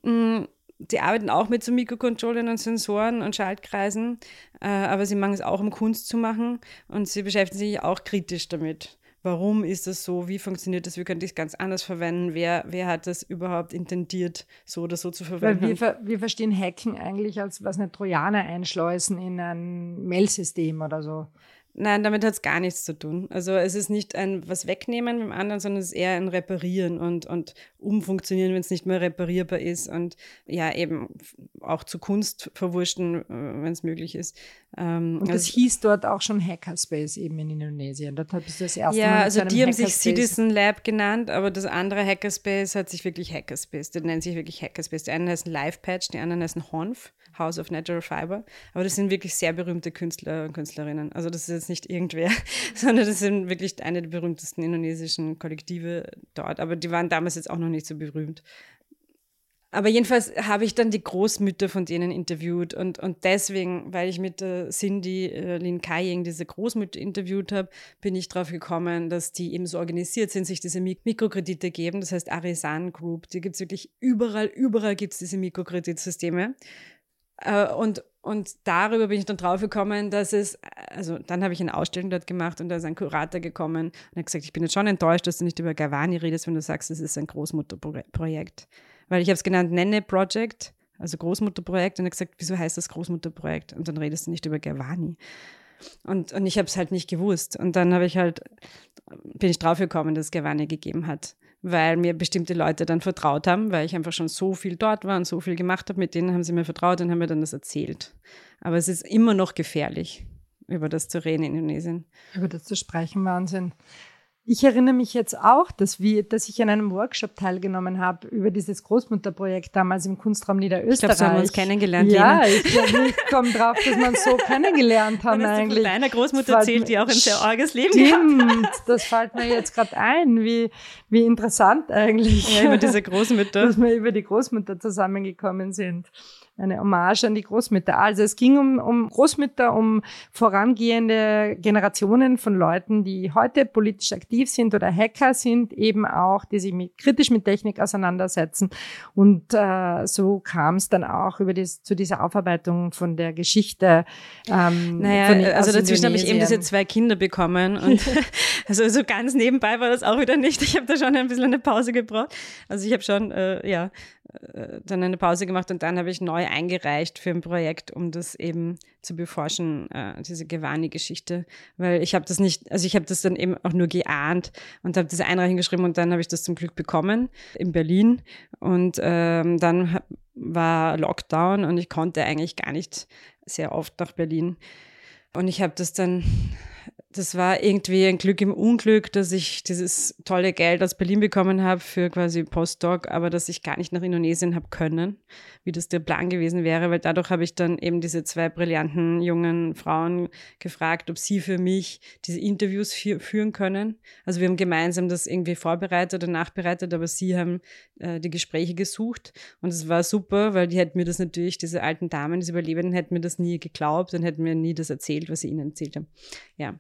Mm, die arbeiten auch mit so Mikrocontrollern und Sensoren und Schaltkreisen, äh, aber sie machen es auch, um Kunst zu machen und sie beschäftigen sich auch kritisch damit. Warum ist das so? Wie funktioniert das? Wie könnte ich es ganz anders verwenden? Wer, wer hat das überhaupt intendiert, so oder so zu verwenden? Weil wir, wir verstehen Hacken eigentlich als was eine Trojaner einschleusen in ein Mail-System oder so. Nein, damit hat es gar nichts zu tun. Also es ist nicht ein was wegnehmen beim anderen, sondern es ist eher ein Reparieren und, und umfunktionieren, wenn es nicht mehr reparierbar ist und ja eben auch zu Kunst verwurschen, äh, wenn es möglich ist. Ähm, und das also, hieß dort auch schon Hackerspace eben in Indonesien. Dort bist du das erste ja, Mal. Ja, also die haben sich Citizen Lab genannt, aber das andere Hackerspace hat sich wirklich Hackerspace. Die nennen sich wirklich Hackerspace. Die einen heißen Livepatch, die anderen heißen Honf. House of Natural Fiber. Aber das sind wirklich sehr berühmte Künstler und Künstlerinnen. Also das ist jetzt nicht irgendwer, *laughs* sondern das sind wirklich eine der berühmtesten indonesischen Kollektive dort. Aber die waren damals jetzt auch noch nicht so berühmt. Aber jedenfalls habe ich dann die Großmütter von denen interviewt und, und deswegen, weil ich mit der Cindy äh, Lin Kaiying diese Großmütter interviewt habe, bin ich darauf gekommen, dass die eben so organisiert sind, sich diese Mik Mikrokredite geben. Das heißt Arisan Group. Die gibt es wirklich überall, überall gibt es diese Mikrokreditsysteme. Äh, und, und darüber bin ich dann drauf gekommen, dass es, also dann habe ich eine Ausstellung dort gemacht und da ist ein Kurator gekommen und hat gesagt, ich bin jetzt schon enttäuscht, dass du nicht über Gavani redest, wenn du sagst, es ist ein Großmutterprojekt. Weil ich habe es genannt Nenne Project, also Großmutterprojekt und er hat gesagt, wieso heißt das Großmutterprojekt? Und dann redest du nicht über Gavani. Und, und ich habe es halt nicht gewusst. Und dann habe ich halt, bin ich drauf gekommen, dass es Gavani gegeben hat weil mir bestimmte Leute dann vertraut haben, weil ich einfach schon so viel dort war und so viel gemacht habe. Mit denen haben sie mir vertraut und haben mir dann das erzählt. Aber es ist immer noch gefährlich, über das zu reden in Indonesien. Über das zu sprechen, Wahnsinn. Ich erinnere mich jetzt auch, dass, wir, dass ich an einem Workshop teilgenommen habe über dieses Großmutterprojekt damals im Kunstraum Niederösterreich. Ich glaube, so haben wir uns kennengelernt. Ja, Lena. ich, glaube, ich komme drauf, dass wir uns so kennengelernt *laughs* haben Und eigentlich. Von deiner Großmutter erzählt, die auch ein sehr arges Leben stimmt, hat. das fällt mir jetzt gerade ein, wie, wie interessant eigentlich. Ja, über diese Großmutter. *laughs* Dass wir über die Großmutter zusammengekommen sind eine Hommage an die Großmütter. Also es ging um, um Großmütter, um vorangehende Generationen von Leuten, die heute politisch aktiv sind oder Hacker sind, eben auch, die sich mit, kritisch mit Technik auseinandersetzen. Und äh, so kam es dann auch über das, zu dieser Aufarbeitung von der Geschichte. Ähm, naja, von, also dazwischen habe ich eben diese zwei Kinder bekommen und *laughs* also so ganz nebenbei war das auch wieder nicht. Ich habe da schon ein bisschen eine Pause gebraucht. Also ich habe schon, äh, ja, äh, dann eine Pause gemacht und dann habe ich neu eingereicht für ein Projekt, um das eben zu beforschen, äh, diese Gewani-Geschichte, weil ich habe das nicht, also ich habe das dann eben auch nur geahnt und habe diese Einreichung geschrieben und dann habe ich das zum Glück bekommen in Berlin. Und ähm, dann war Lockdown und ich konnte eigentlich gar nicht sehr oft nach Berlin. Und ich habe das dann das war irgendwie ein Glück im Unglück, dass ich dieses tolle Geld aus Berlin bekommen habe für quasi Postdoc, aber dass ich gar nicht nach Indonesien habe können, wie das der Plan gewesen wäre, weil dadurch habe ich dann eben diese zwei brillanten jungen Frauen gefragt, ob sie für mich diese Interviews führen können. Also wir haben gemeinsam das irgendwie vorbereitet oder nachbereitet, aber sie haben äh, die Gespräche gesucht und es war super, weil die hätten mir das natürlich, diese alten Damen, diese Überlebenden hätten mir das nie geglaubt und hätten mir nie das erzählt, was sie ihnen erzählt haben. Ja.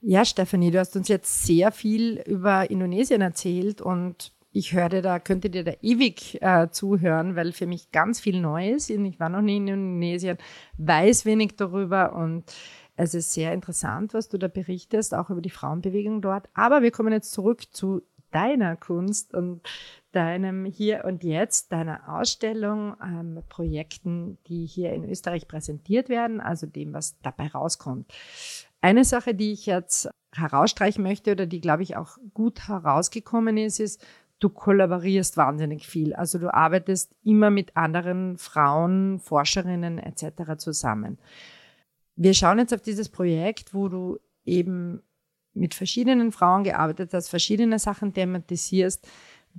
Ja, Stefanie, du hast uns jetzt sehr viel über Indonesien erzählt und ich höre da, könnte dir da ewig äh, zuhören, weil für mich ganz viel neu ist. Ich war noch nie in Indonesien, weiß wenig darüber und es ist sehr interessant, was du da berichtest, auch über die Frauenbewegung dort. Aber wir kommen jetzt zurück zu deiner Kunst und deinem Hier und Jetzt, deiner Ausstellung, ähm, Projekten, die hier in Österreich präsentiert werden, also dem, was dabei rauskommt. Eine Sache, die ich jetzt herausstreichen möchte oder die, glaube ich, auch gut herausgekommen ist, ist, du kollaborierst wahnsinnig viel. Also du arbeitest immer mit anderen Frauen, Forscherinnen etc. zusammen. Wir schauen jetzt auf dieses Projekt, wo du eben mit verschiedenen Frauen gearbeitet hast, verschiedene Sachen thematisierst.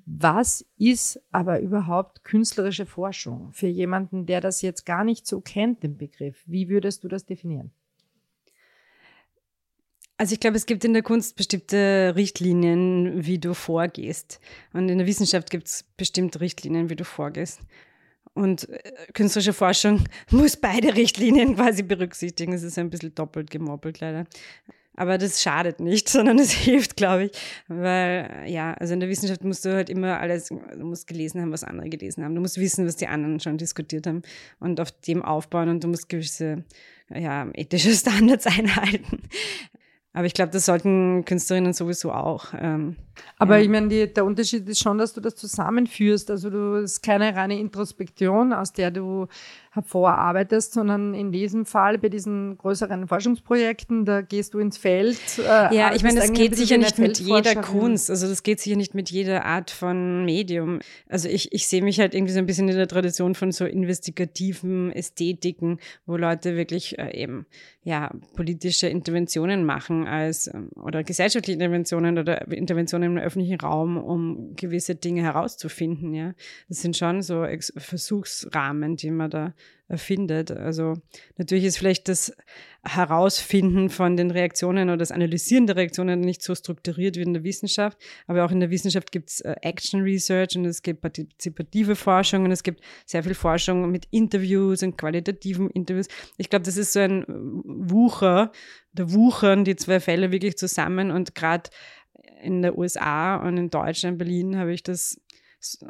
Was ist aber überhaupt künstlerische Forschung für jemanden, der das jetzt gar nicht so kennt, den Begriff? Wie würdest du das definieren? Also ich glaube, es gibt in der Kunst bestimmte Richtlinien, wie du vorgehst. Und in der Wissenschaft gibt es bestimmte Richtlinien, wie du vorgehst. Und äh, künstlerische Forschung *laughs* muss beide Richtlinien quasi berücksichtigen. Es ist ein bisschen doppelt gemoppelt leider. Aber das schadet nicht, *laughs* sondern es hilft, glaube ich. Weil, ja, also in der Wissenschaft musst du halt immer alles, du musst gelesen haben, was andere gelesen haben. Du musst wissen, was die anderen schon diskutiert haben und auf dem aufbauen und du musst gewisse, ja, ethische *laughs* Standards einhalten. Aber ich glaube, das sollten Künstlerinnen sowieso auch. Ähm, Aber ja. ich meine, der Unterschied ist schon, dass du das zusammenführst. Also du ist keine reine Introspektion, aus der du hervorarbeitest, sondern in diesem Fall bei diesen größeren Forschungsprojekten, da gehst du ins Feld. Äh, ja, ich meine, das geht sicher nicht mit jeder Kunst, also das geht sicher nicht mit jeder Art von Medium. Also ich, ich sehe mich halt irgendwie so ein bisschen in der Tradition von so investigativen Ästhetiken, wo Leute wirklich äh, eben ja politische Interventionen machen als ähm, oder gesellschaftliche Interventionen oder Interventionen im öffentlichen Raum, um gewisse Dinge herauszufinden. Ja, das sind schon so Versuchsrahmen, die man da erfindet. Also natürlich ist vielleicht das Herausfinden von den Reaktionen oder das Analysieren der Reaktionen nicht so strukturiert wie in der Wissenschaft, aber auch in der Wissenschaft gibt es äh, Action Research und es gibt partizipative Forschung und es gibt sehr viel Forschung mit Interviews und qualitativen Interviews. Ich glaube, das ist so ein Wucher, da wuchern die zwei Fälle wirklich zusammen und gerade in der USA und in Deutschland, Berlin habe ich das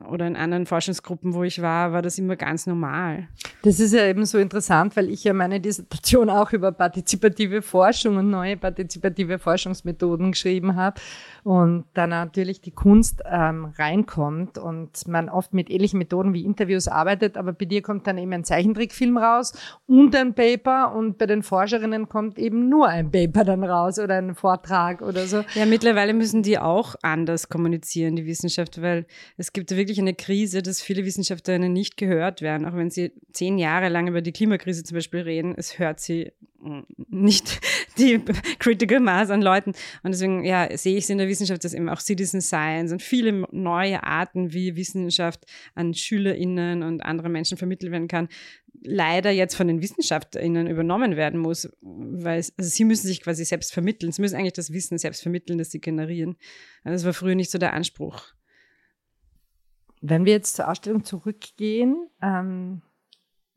oder in anderen Forschungsgruppen, wo ich war, war das immer ganz normal. Das ist ja eben so interessant, weil ich ja meine Dissertation auch über partizipative Forschung und neue partizipative Forschungsmethoden geschrieben habe und da natürlich die Kunst ähm, reinkommt und man oft mit ähnlichen Methoden wie Interviews arbeitet, aber bei dir kommt dann eben ein Zeichentrickfilm raus und ein Paper und bei den Forscherinnen kommt eben nur ein Paper dann raus oder ein Vortrag oder so. Ja, mittlerweile müssen die auch anders kommunizieren, die Wissenschaft, weil es gibt wirklich eine Krise, dass viele Wissenschaftlerinnen nicht gehört werden, auch wenn sie zehn Jahre lang über die Klimakrise zum Beispiel reden, es hört sie nicht *laughs* die Critical Mass an Leuten. Und deswegen ja, sehe ich es in der Wissenschaft, dass eben auch Citizen Science und viele neue Arten, wie Wissenschaft an SchülerInnen und andere Menschen vermittelt werden kann, leider jetzt von den WissenschaftlerInnen übernommen werden muss, weil es, also sie müssen sich quasi selbst vermitteln. Sie müssen eigentlich das Wissen selbst vermitteln, das sie generieren. Also das war früher nicht so der Anspruch. Wenn wir jetzt zur Ausstellung zurückgehen, ähm,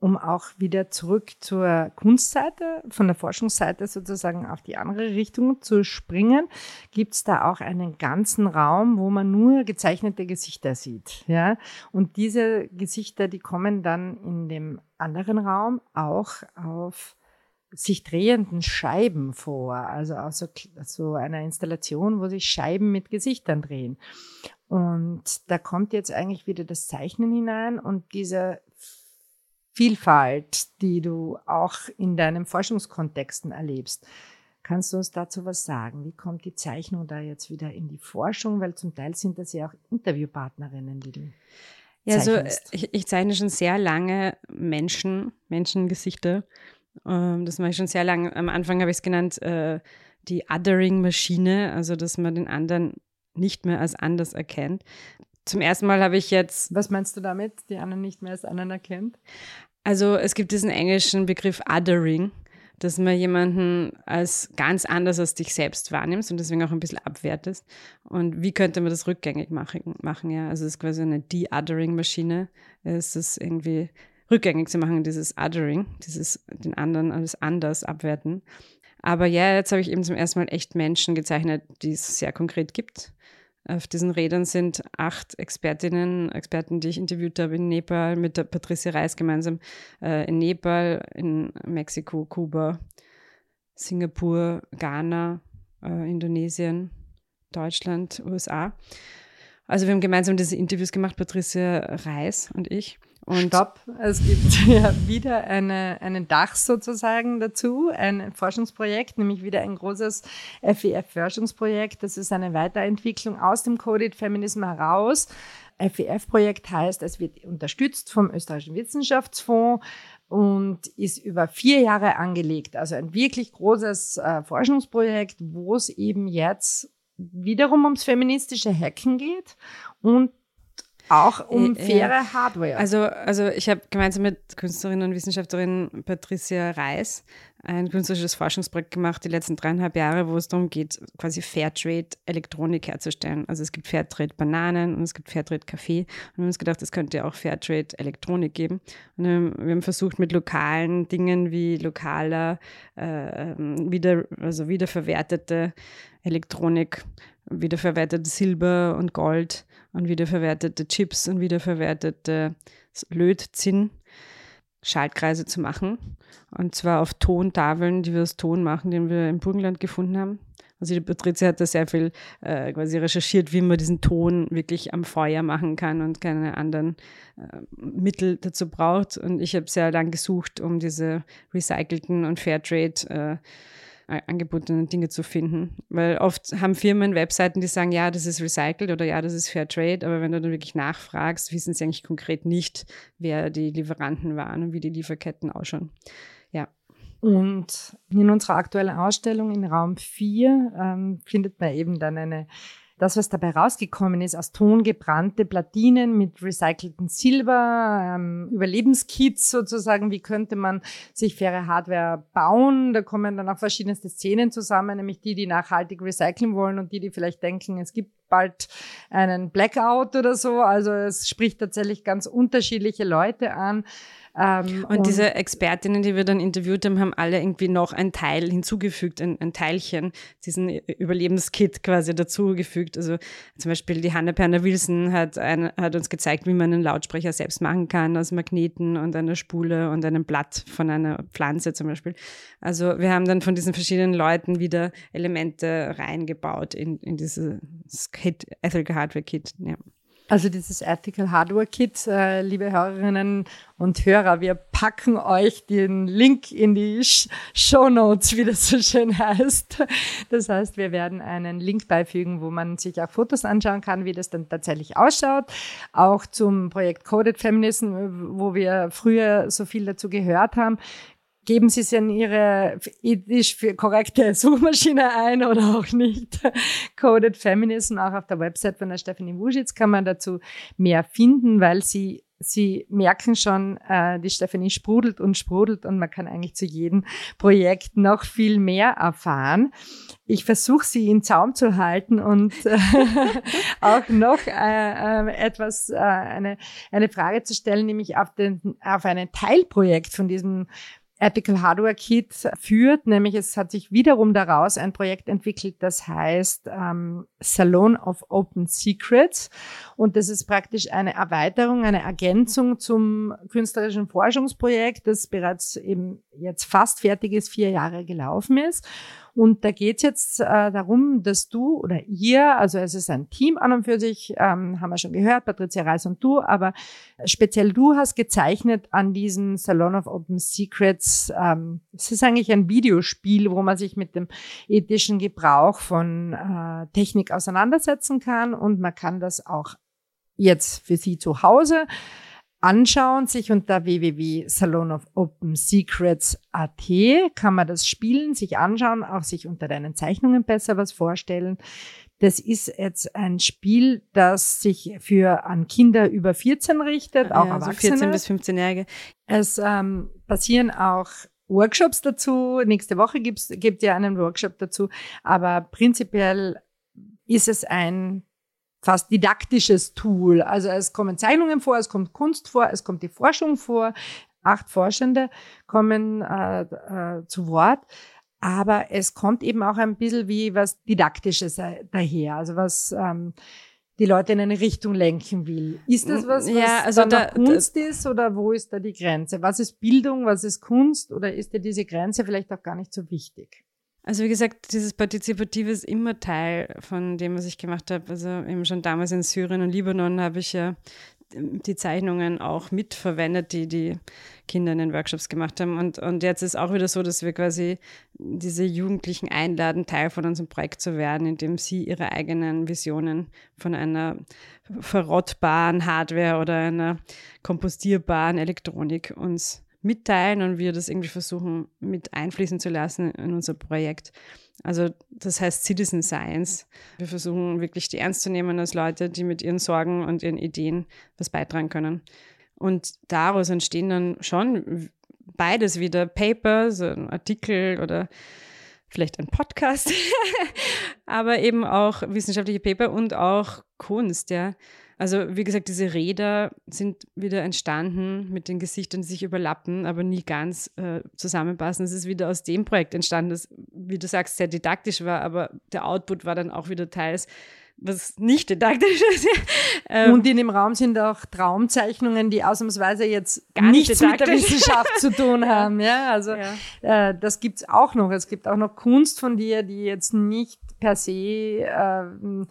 um auch wieder zurück zur Kunstseite, von der Forschungsseite sozusagen auf die andere Richtung zu springen, gibt es da auch einen ganzen Raum, wo man nur gezeichnete Gesichter sieht. Ja? Und diese Gesichter, die kommen dann in dem anderen Raum auch auf sich drehenden Scheiben vor, also auch so, so einer Installation, wo sich Scheiben mit Gesichtern drehen. Und da kommt jetzt eigentlich wieder das Zeichnen hinein und dieser Vielfalt, die du auch in deinen Forschungskontexten erlebst. Kannst du uns dazu was sagen? Wie kommt die Zeichnung da jetzt wieder in die Forschung? Weil zum Teil sind das ja auch Interviewpartnerinnen, die du ja, also ich, ich, zeichne schon sehr lange Menschen, Menschengesichter. Ähm, das mache ich schon sehr lange. Am Anfang habe ich es genannt, äh, die Othering-Maschine, also dass man den anderen nicht mehr als anders erkennt zum ersten Mal habe ich jetzt. Was meinst du damit, die anderen nicht mehr als anderen erkennt? Also es gibt diesen englischen Begriff Othering, dass man jemanden als ganz anders als dich selbst wahrnimmst und deswegen auch ein bisschen abwertest. Und wie könnte man das rückgängig machen? machen ja? Also es ist quasi eine De-Othering-Maschine. Es ist irgendwie rückgängig zu machen, dieses Othering, dieses den anderen als anders abwerten. Aber ja, jetzt habe ich eben zum ersten Mal echt Menschen gezeichnet, die es sehr konkret gibt Auf diesen Rädern sind acht Expertinnen, Experten, die ich interviewt habe in Nepal mit der Patricia Reis gemeinsam äh, in Nepal, in Mexiko, Kuba, Singapur, Ghana, äh, Indonesien, Deutschland, USA. Also wir haben gemeinsam diese Interviews gemacht, Patricia Reis und ich. Und Stopp, es gibt *laughs* ja wieder eine, einen Dach sozusagen dazu, ein Forschungsprojekt, nämlich wieder ein großes FEF-Forschungsprojekt. Das ist eine Weiterentwicklung aus dem Coded Feminism heraus. FEF-Projekt heißt, es wird unterstützt vom Österreichischen Wissenschaftsfonds und ist über vier Jahre angelegt. Also ein wirklich großes äh, Forschungsprojekt, wo es eben jetzt wiederum ums feministische Hacken geht und auch um äh, faire Hardware. Also, also ich habe gemeinsam mit Künstlerin und Wissenschaftlerin Patricia Reis ein künstlerisches Forschungsprojekt gemacht, die letzten dreieinhalb Jahre, wo es darum geht, quasi Fairtrade-Elektronik herzustellen. Also es gibt Fairtrade-Bananen und es gibt Fairtrade-Kaffee. Und wir haben uns gedacht, es könnte auch Fairtrade-Elektronik geben. Und wir haben versucht, mit lokalen Dingen wie lokaler, äh, ähm, wieder, also wiederverwertete Elektronik, wiederverwertete Silber und Gold und wiederverwertete Chips und wiederverwertete Lötzinn Schaltkreise zu machen. Und zwar auf Tontafeln, die wir aus Ton machen, den wir im Burgenland gefunden haben. Also die Patricia hat da sehr viel äh, quasi recherchiert, wie man diesen Ton wirklich am Feuer machen kann und keine anderen äh, Mittel dazu braucht. Und ich habe sehr lang gesucht, um diese recycelten und Fairtrade äh, angebotenen Dinge zu finden. Weil oft haben Firmen Webseiten, die sagen, ja, das ist recycelt oder ja, das ist Fair Trade, aber wenn du dann wirklich nachfragst, wissen sie eigentlich konkret nicht, wer die Lieferanten waren und wie die Lieferketten ausschauen. Ja. Und in unserer aktuellen Ausstellung in Raum 4 ähm, findet man eben dann eine das, was dabei rausgekommen ist, aus Ton gebrannte Platinen mit recyceltem Silber, ähm, Überlebenskits sozusagen, wie könnte man sich faire Hardware bauen. Da kommen dann auch verschiedenste Szenen zusammen, nämlich die, die nachhaltig recyceln wollen und die, die vielleicht denken, es gibt bald einen Blackout oder so. Also es spricht tatsächlich ganz unterschiedliche Leute an. Ähm, und, und, diese Expertinnen, die wir dann interviewt haben, haben alle irgendwie noch ein Teil hinzugefügt, ein, ein Teilchen, diesen Überlebenskit quasi dazugefügt. Also zum Beispiel die Hanne Perner Wilson hat, ein, hat uns gezeigt, wie man einen Lautsprecher selbst machen kann aus Magneten und einer Spule und einem Blatt von einer Pflanze zum Beispiel. Also wir haben dann von diesen verschiedenen Leuten wieder Elemente reingebaut in, in dieses Kit, Ethical Hardware Kit. Ja. Also dieses Ethical Hardware Kit, äh, liebe Hörerinnen und Hörer, wir packen euch den Link in die Show Notes, wie das so schön heißt. Das heißt, wir werden einen Link beifügen, wo man sich auch Fotos anschauen kann, wie das dann tatsächlich ausschaut. Auch zum Projekt Coded Feminism, wo wir früher so viel dazu gehört haben geben Sie es in Ihre ethisch korrekte Suchmaschine ein oder auch nicht. *laughs* Coded Feminism, auch auf der Website von der Stephanie Wuschitz kann man dazu mehr finden, weil sie Sie merken schon, äh, die Stephanie sprudelt und sprudelt und man kann eigentlich zu jedem Projekt noch viel mehr erfahren. Ich versuche sie in Zaum zu halten und äh, *laughs* auch noch äh, äh, etwas, äh, eine, eine Frage zu stellen, nämlich auf, den, auf ein Teilprojekt von diesem Ethical Hardware Kit führt, nämlich es hat sich wiederum daraus ein Projekt entwickelt, das heißt ähm, Salon of Open Secrets. Und das ist praktisch eine Erweiterung, eine Ergänzung zum künstlerischen Forschungsprojekt, das bereits eben jetzt fast fertig ist, vier Jahre gelaufen ist und da geht es jetzt äh, darum, dass du oder ihr, also es ist ein Team an und für sich, ähm, haben wir schon gehört, Patricia Reis und du, aber speziell du hast gezeichnet an diesem Salon of Open Secrets. Ähm, es ist eigentlich ein Videospiel, wo man sich mit dem ethischen Gebrauch von äh, Technik auseinandersetzen kann und man kann das auch jetzt für sie zu Hause anschauen, sich unter www.salonofopensecrets.at kann man das spielen, sich anschauen, auch sich unter deinen Zeichnungen besser was vorstellen. Das ist jetzt ein Spiel, das sich für an Kinder über 14 richtet, auch ja, Erwachsene. Also 14 bis 15-Jährige. Es ähm, passieren auch Workshops dazu. Nächste Woche gibt's, gibt ja einen Workshop dazu. Aber prinzipiell ist es ein fast didaktisches Tool. Also es kommen Zeichnungen vor, es kommt Kunst vor, es kommt die Forschung vor. Acht Forschende kommen äh, äh, zu Wort. aber es kommt eben auch ein bisschen wie was Didaktisches daher, also was ähm, die Leute in eine Richtung lenken will. Ist das was, was ja, also da, Kunst ist oder wo ist da die Grenze? Was ist Bildung, was ist Kunst oder ist dir diese Grenze vielleicht auch gar nicht so wichtig? Also wie gesagt, dieses Partizipative ist immer Teil von dem, was ich gemacht habe. Also eben schon damals in Syrien und Libanon habe ich ja die Zeichnungen auch mitverwendet, die die Kinder in den Workshops gemacht haben. Und, und jetzt ist auch wieder so, dass wir quasi diese Jugendlichen einladen, Teil von unserem Projekt zu werden, indem sie ihre eigenen Visionen von einer verrottbaren Hardware oder einer kompostierbaren Elektronik uns mitteilen und wir das irgendwie versuchen mit einfließen zu lassen in unser Projekt. Also das heißt Citizen Science. Wir versuchen wirklich die ernst zu nehmen als Leute, die mit ihren Sorgen und ihren Ideen was beitragen können. Und daraus entstehen dann schon beides wieder Paper, so ein Artikel oder vielleicht ein Podcast, *laughs* aber eben auch wissenschaftliche Paper und auch Kunst, ja. Also wie gesagt, diese Räder sind wieder entstanden mit den Gesichtern, die sich überlappen, aber nie ganz äh, zusammenpassen. Es ist wieder aus dem Projekt entstanden, das, wie du sagst, sehr didaktisch war, aber der Output war dann auch wieder teils was nicht didaktisch *laughs* ist. ähm, und in dem Raum sind auch Traumzeichnungen, die ausnahmsweise jetzt gar nichts mit der Wissenschaft zu tun *laughs* haben. Ja, also ja. Äh, das gibt's auch noch. Es gibt auch noch Kunst von dir, die jetzt nicht per se äh,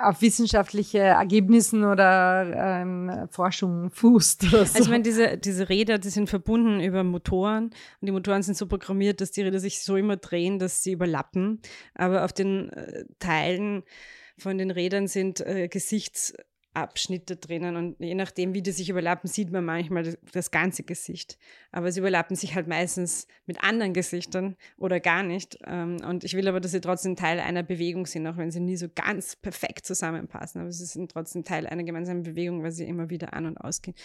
auf wissenschaftliche Ergebnissen oder ähm, Forschung fußt. So. Also ich meine, diese, diese Räder, die sind verbunden über Motoren und die Motoren sind so programmiert, dass die Räder sich so immer drehen, dass sie überlappen. Aber auf den äh, Teilen von den Rädern sind äh, Gesichts Abschnitte drinnen und je nachdem, wie die sich überlappen, sieht man manchmal das, ganze Gesicht. Aber sie überlappen sich halt meistens mit anderen Gesichtern oder gar nicht. Ähm, und ich will aber, dass sie trotzdem Teil einer Bewegung sind, auch wenn sie nie so ganz perfekt zusammenpassen. Aber sie sind trotzdem Teil einer gemeinsamen Bewegung, weil sie immer wieder an und ausgehen.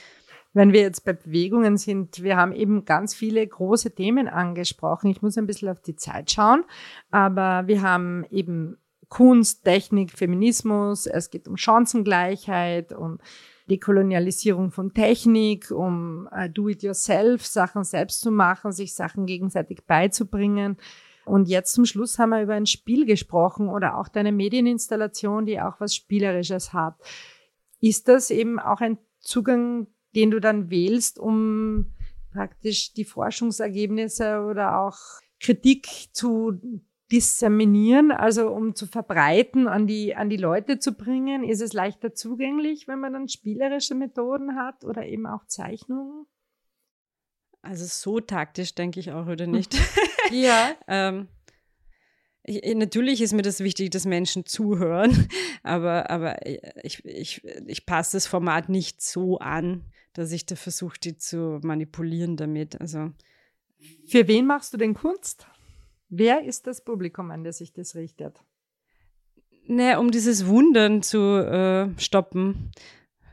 Wenn wir jetzt bei Bewegungen sind, wir haben eben ganz viele große Themen angesprochen. Ich muss ein bisschen auf die Zeit schauen, aber wir haben eben Kunst, Technik, Feminismus, es geht um Chancengleichheit, um Dekolonialisierung von Technik, um uh, Do-it-yourself, Sachen selbst zu machen, sich Sachen gegenseitig beizubringen. Und jetzt zum Schluss haben wir über ein Spiel gesprochen oder auch deine Medieninstallation, die auch was Spielerisches hat. Ist das eben auch ein Zugang, den du dann wählst, um praktisch die Forschungsergebnisse oder auch Kritik zu disseminieren, also um zu verbreiten, an die, an die Leute zu bringen? Ist es leichter zugänglich, wenn man dann spielerische Methoden hat oder eben auch Zeichnungen? Also so taktisch denke ich auch oder nicht. *laughs* ja. *laughs* ähm, ich, natürlich ist mir das wichtig, dass Menschen zuhören, *laughs* aber, aber ich, ich, ich passe das Format nicht so an, dass ich da versuche, die zu manipulieren damit. Also, Für wen machst du denn Kunst? Wer ist das Publikum, an das sich das richtet? Naja, um dieses Wundern zu äh, stoppen,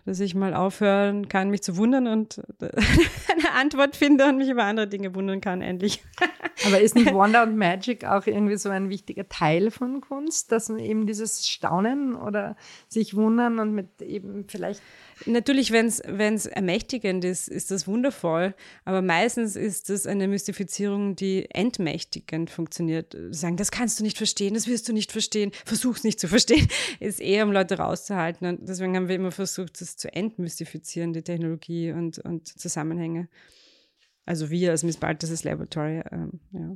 dass ich mal aufhören kann, mich zu wundern und äh, *laughs* eine Antwort finde und mich über andere Dinge wundern kann, endlich. *laughs* Aber ist nicht Wonder und Magic auch irgendwie so ein wichtiger Teil von Kunst, dass man eben dieses Staunen oder sich wundern und mit eben vielleicht Natürlich, wenn es ermächtigend ist, ist das wundervoll, aber meistens ist das eine Mystifizierung, die entmächtigend funktioniert. Sagen, das kannst du nicht verstehen, das wirst du nicht verstehen, versuch es nicht zu verstehen, *laughs* ist eher, um Leute rauszuhalten. Und deswegen haben wir immer versucht, das zu entmystifizieren, die Technologie und, und Zusammenhänge. Also wir als Miss Balthas's Laboratory, ähm, ja.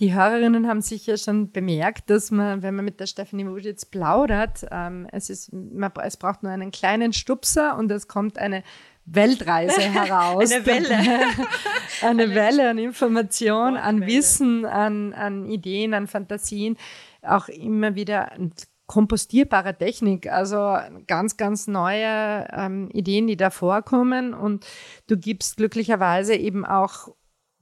Die Hörerinnen haben sicher schon bemerkt, dass man, wenn man mit der Stephanie Wujitz plaudert, ähm, es, ist, man, es braucht nur einen kleinen Stupser und es kommt eine Weltreise *laughs* heraus. eine Welle. *laughs* eine, eine Welle an Information, an Wissen, an, an Ideen, an Fantasien, auch immer wieder kompostierbare Technik, also ganz, ganz neue ähm, Ideen, die da vorkommen. Und du gibst glücklicherweise eben auch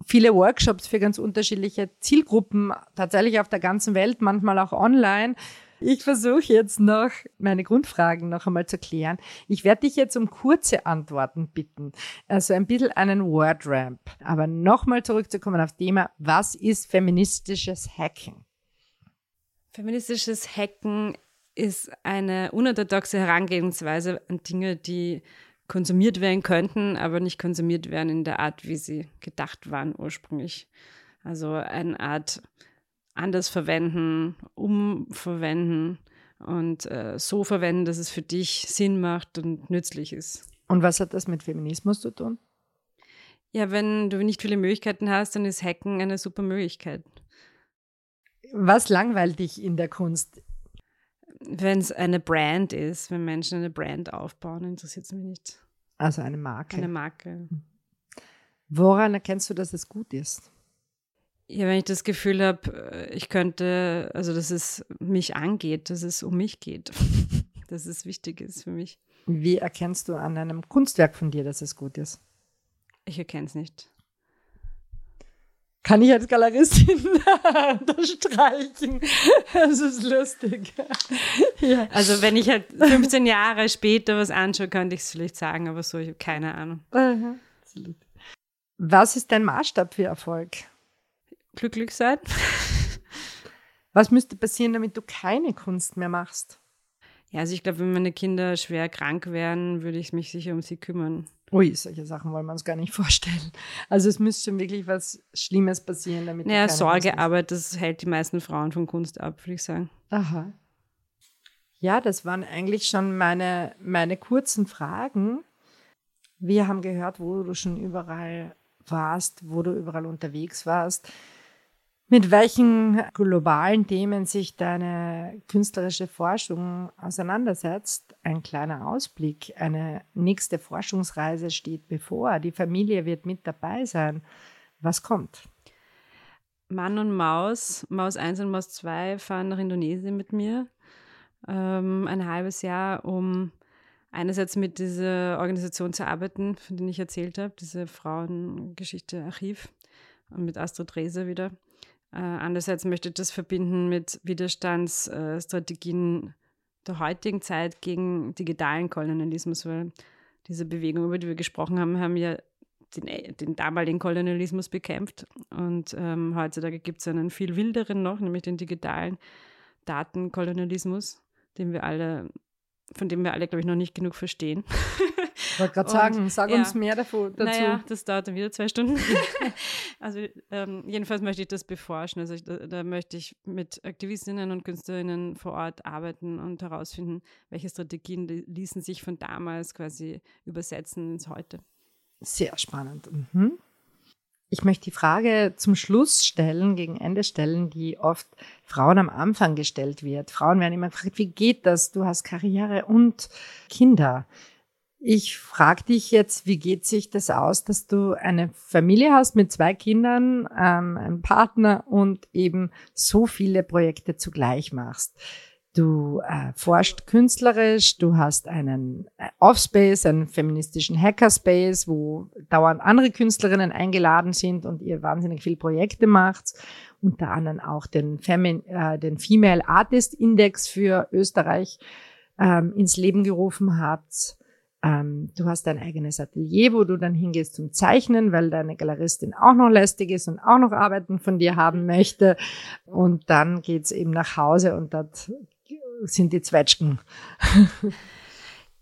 viele Workshops für ganz unterschiedliche Zielgruppen, tatsächlich auf der ganzen Welt, manchmal auch online. Ich versuche jetzt noch meine Grundfragen noch einmal zu klären. Ich werde dich jetzt um kurze Antworten bitten. Also ein bisschen einen Wordramp. Aber nochmal zurückzukommen auf Thema, was ist feministisches Hacken? Feministisches Hacken ist eine unorthodoxe Herangehensweise an Dinge, die konsumiert werden könnten, aber nicht konsumiert werden in der Art, wie sie gedacht waren ursprünglich. Also eine Art anders verwenden, umverwenden und äh, so verwenden, dass es für dich Sinn macht und nützlich ist. Und was hat das mit Feminismus zu tun? Ja, wenn du nicht viele Möglichkeiten hast, dann ist Hacken eine super Möglichkeit. Was langweilt dich in der Kunst? Wenn es eine Brand ist, wenn Menschen eine Brand aufbauen, interessiert es mich nicht. Also eine Marke. Eine Marke. Woran erkennst du, dass es gut ist? Ja, wenn ich das Gefühl habe, äh, ich könnte, also dass es mich angeht, dass es um mich geht, *laughs* dass es wichtig ist für mich. Wie erkennst du an einem Kunstwerk von dir, dass es gut ist? Ich erkenne es nicht. Kann ich als Galeristin *laughs* unterstreichen? Das ist lustig. ja. Also wenn ich halt 15 Jahre später was anschaue, könnte ich es vielleicht sagen, aber so, ich habe keine Ahnung. Was ist dein Maßstab für Erfolg? glücklich sein. Was müsste passieren, damit du keine Kunst mehr machst? Ja, also ich glaube, wenn meine Kinder schwer krank wären, würde ich mich sicher um sie kümmern. Ui, solche Sachen wollen wir uns gar nicht *laughs* vorstellen. Also es müsste schon wirklich was Schlimmes passieren, damit. Naja, Sorgearbeit, das hält die meisten Frauen von Kunst ab, würde ich sagen. Aha. Ja, das waren eigentlich schon meine, meine kurzen Fragen. Wir haben gehört, wo du schon überall warst, wo du überall unterwegs warst mit welchen globalen Themen sich deine künstlerische Forschung auseinandersetzt. Ein kleiner Ausblick. Eine nächste Forschungsreise steht bevor. Die Familie wird mit dabei sein. Was kommt? Mann und Maus, Maus 1 und Maus 2 fahren nach Indonesien mit mir. Ähm, ein halbes Jahr, um einerseits mit dieser Organisation zu arbeiten, von der ich erzählt habe, diese Frauengeschichte Archiv und mit Astrid Rehse wieder. Äh, andererseits möchte ich das verbinden mit Widerstandsstrategien der heutigen Zeit gegen digitalen Kolonialismus, weil diese Bewegung, über die wir gesprochen haben, haben ja den, den damaligen Kolonialismus bekämpft. Und ähm, heutzutage gibt es einen viel wilderen noch, nämlich den digitalen Datenkolonialismus, den wir alle, von dem wir alle, glaube ich, noch nicht genug verstehen. Ich wollte gerade sagen, sag ja, uns mehr davon, dazu. Naja, das dauert dann wieder zwei Stunden. *laughs* also ähm, jedenfalls möchte ich das beforschen. Also ich, da, da, möchte ich mit Aktivistinnen und Künstlerinnen vor Ort arbeiten und herausfinden, welche Strategien ließen sich von damals quasi übersetzen ins Heute. Sehr spannend. Mhm. Ich möchte die Frage zum Schluss stellen, gegen Ende stellen, die oft Frauen am Anfang gestellt wird. Frauen werden immer gefragt, wie geht das? Du hast Karriere und Kinder. Ich frage dich jetzt, wie geht sich das aus, dass du eine Familie hast mit zwei Kindern, ähm, einem Partner und eben so viele Projekte zugleich machst? Du äh, forschst künstlerisch, du hast einen äh, Offspace, einen feministischen Hackerspace, wo dauernd andere Künstlerinnen eingeladen sind und ihr wahnsinnig viele Projekte macht. Unter anderem auch den, Femin äh, den Female Artist Index für Österreich ähm, ins Leben gerufen habt. Ähm, du hast dein eigenes Atelier, wo du dann hingehst zum Zeichnen, weil deine Galeristin auch noch lästig ist und auch noch Arbeiten von dir haben möchte. Und dann geht's eben nach Hause und dort sind die Zwetschgen.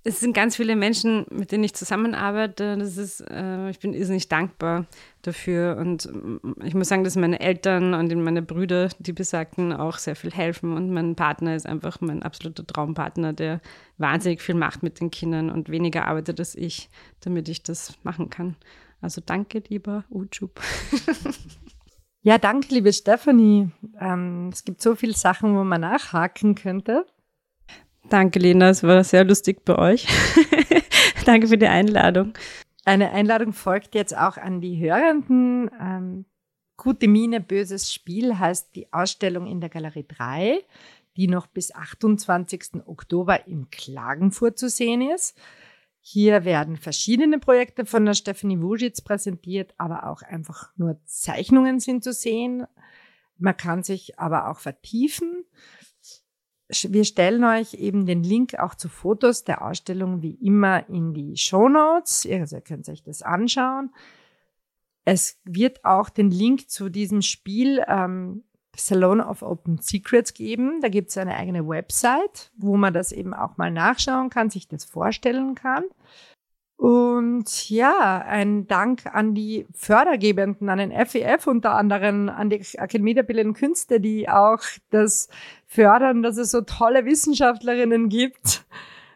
es sind ganz viele Menschen, mit denen ich zusammenarbeite. Das ist, äh, ich bin irrsinnig dankbar dafür. Und äh, ich muss sagen, dass meine Eltern und meine Brüder, die besagten, auch sehr viel helfen. Und mein Partner ist einfach mein absoluter Traumpartner, der wahnsinnig viel macht mit den Kindern und weniger arbeitet als ich, damit ich das machen kann. Also danke, lieber Utschub. Ja, danke, liebe Stephanie. Ähm, es gibt so viele Sachen, wo man nachhaken könnte. Danke, Lena. Es war sehr lustig bei euch. *laughs* Danke für die Einladung. Eine Einladung folgt jetzt auch an die Hörenden. Ähm, Gute Miene, böses Spiel heißt die Ausstellung in der Galerie 3, die noch bis 28. Oktober in Klagenfurt zu sehen ist. Hier werden verschiedene Projekte von der Stephanie Wujitz präsentiert, aber auch einfach nur Zeichnungen sind zu sehen. Man kann sich aber auch vertiefen. Wir stellen euch eben den Link auch zu Fotos der Ausstellung wie immer in die Show Notes. Also ihr könnt euch das anschauen. Es wird auch den Link zu diesem Spiel ähm, Salon of Open Secrets geben. Da gibt es eine eigene Website, wo man das eben auch mal nachschauen kann, sich das vorstellen kann. Und ja, ein Dank an die Fördergebenden, an den FEF, e unter anderem an die Akademie der Bildenden Künste, die auch das fördern, dass es so tolle Wissenschaftlerinnen gibt.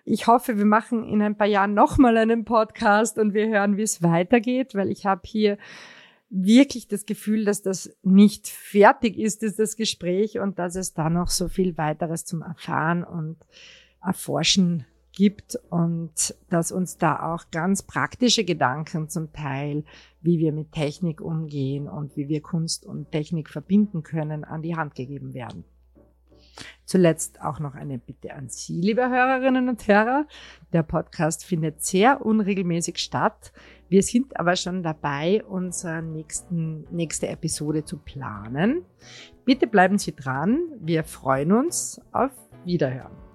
Ich hoffe, wir machen in ein paar Jahren nochmal einen Podcast und wir hören, wie es weitergeht, weil ich habe hier wirklich das Gefühl, dass das nicht fertig ist, ist das Gespräch und dass es da noch so viel weiteres zum Erfahren und Erforschen gibt und dass uns da auch ganz praktische Gedanken zum Teil, wie wir mit Technik umgehen und wie wir Kunst und Technik verbinden können, an die Hand gegeben werden. Zuletzt auch noch eine Bitte an Sie, liebe Hörerinnen und Hörer. Der Podcast findet sehr unregelmäßig statt. Wir sind aber schon dabei, unsere nächsten, nächste Episode zu planen. Bitte bleiben Sie dran. Wir freuen uns auf Wiederhören.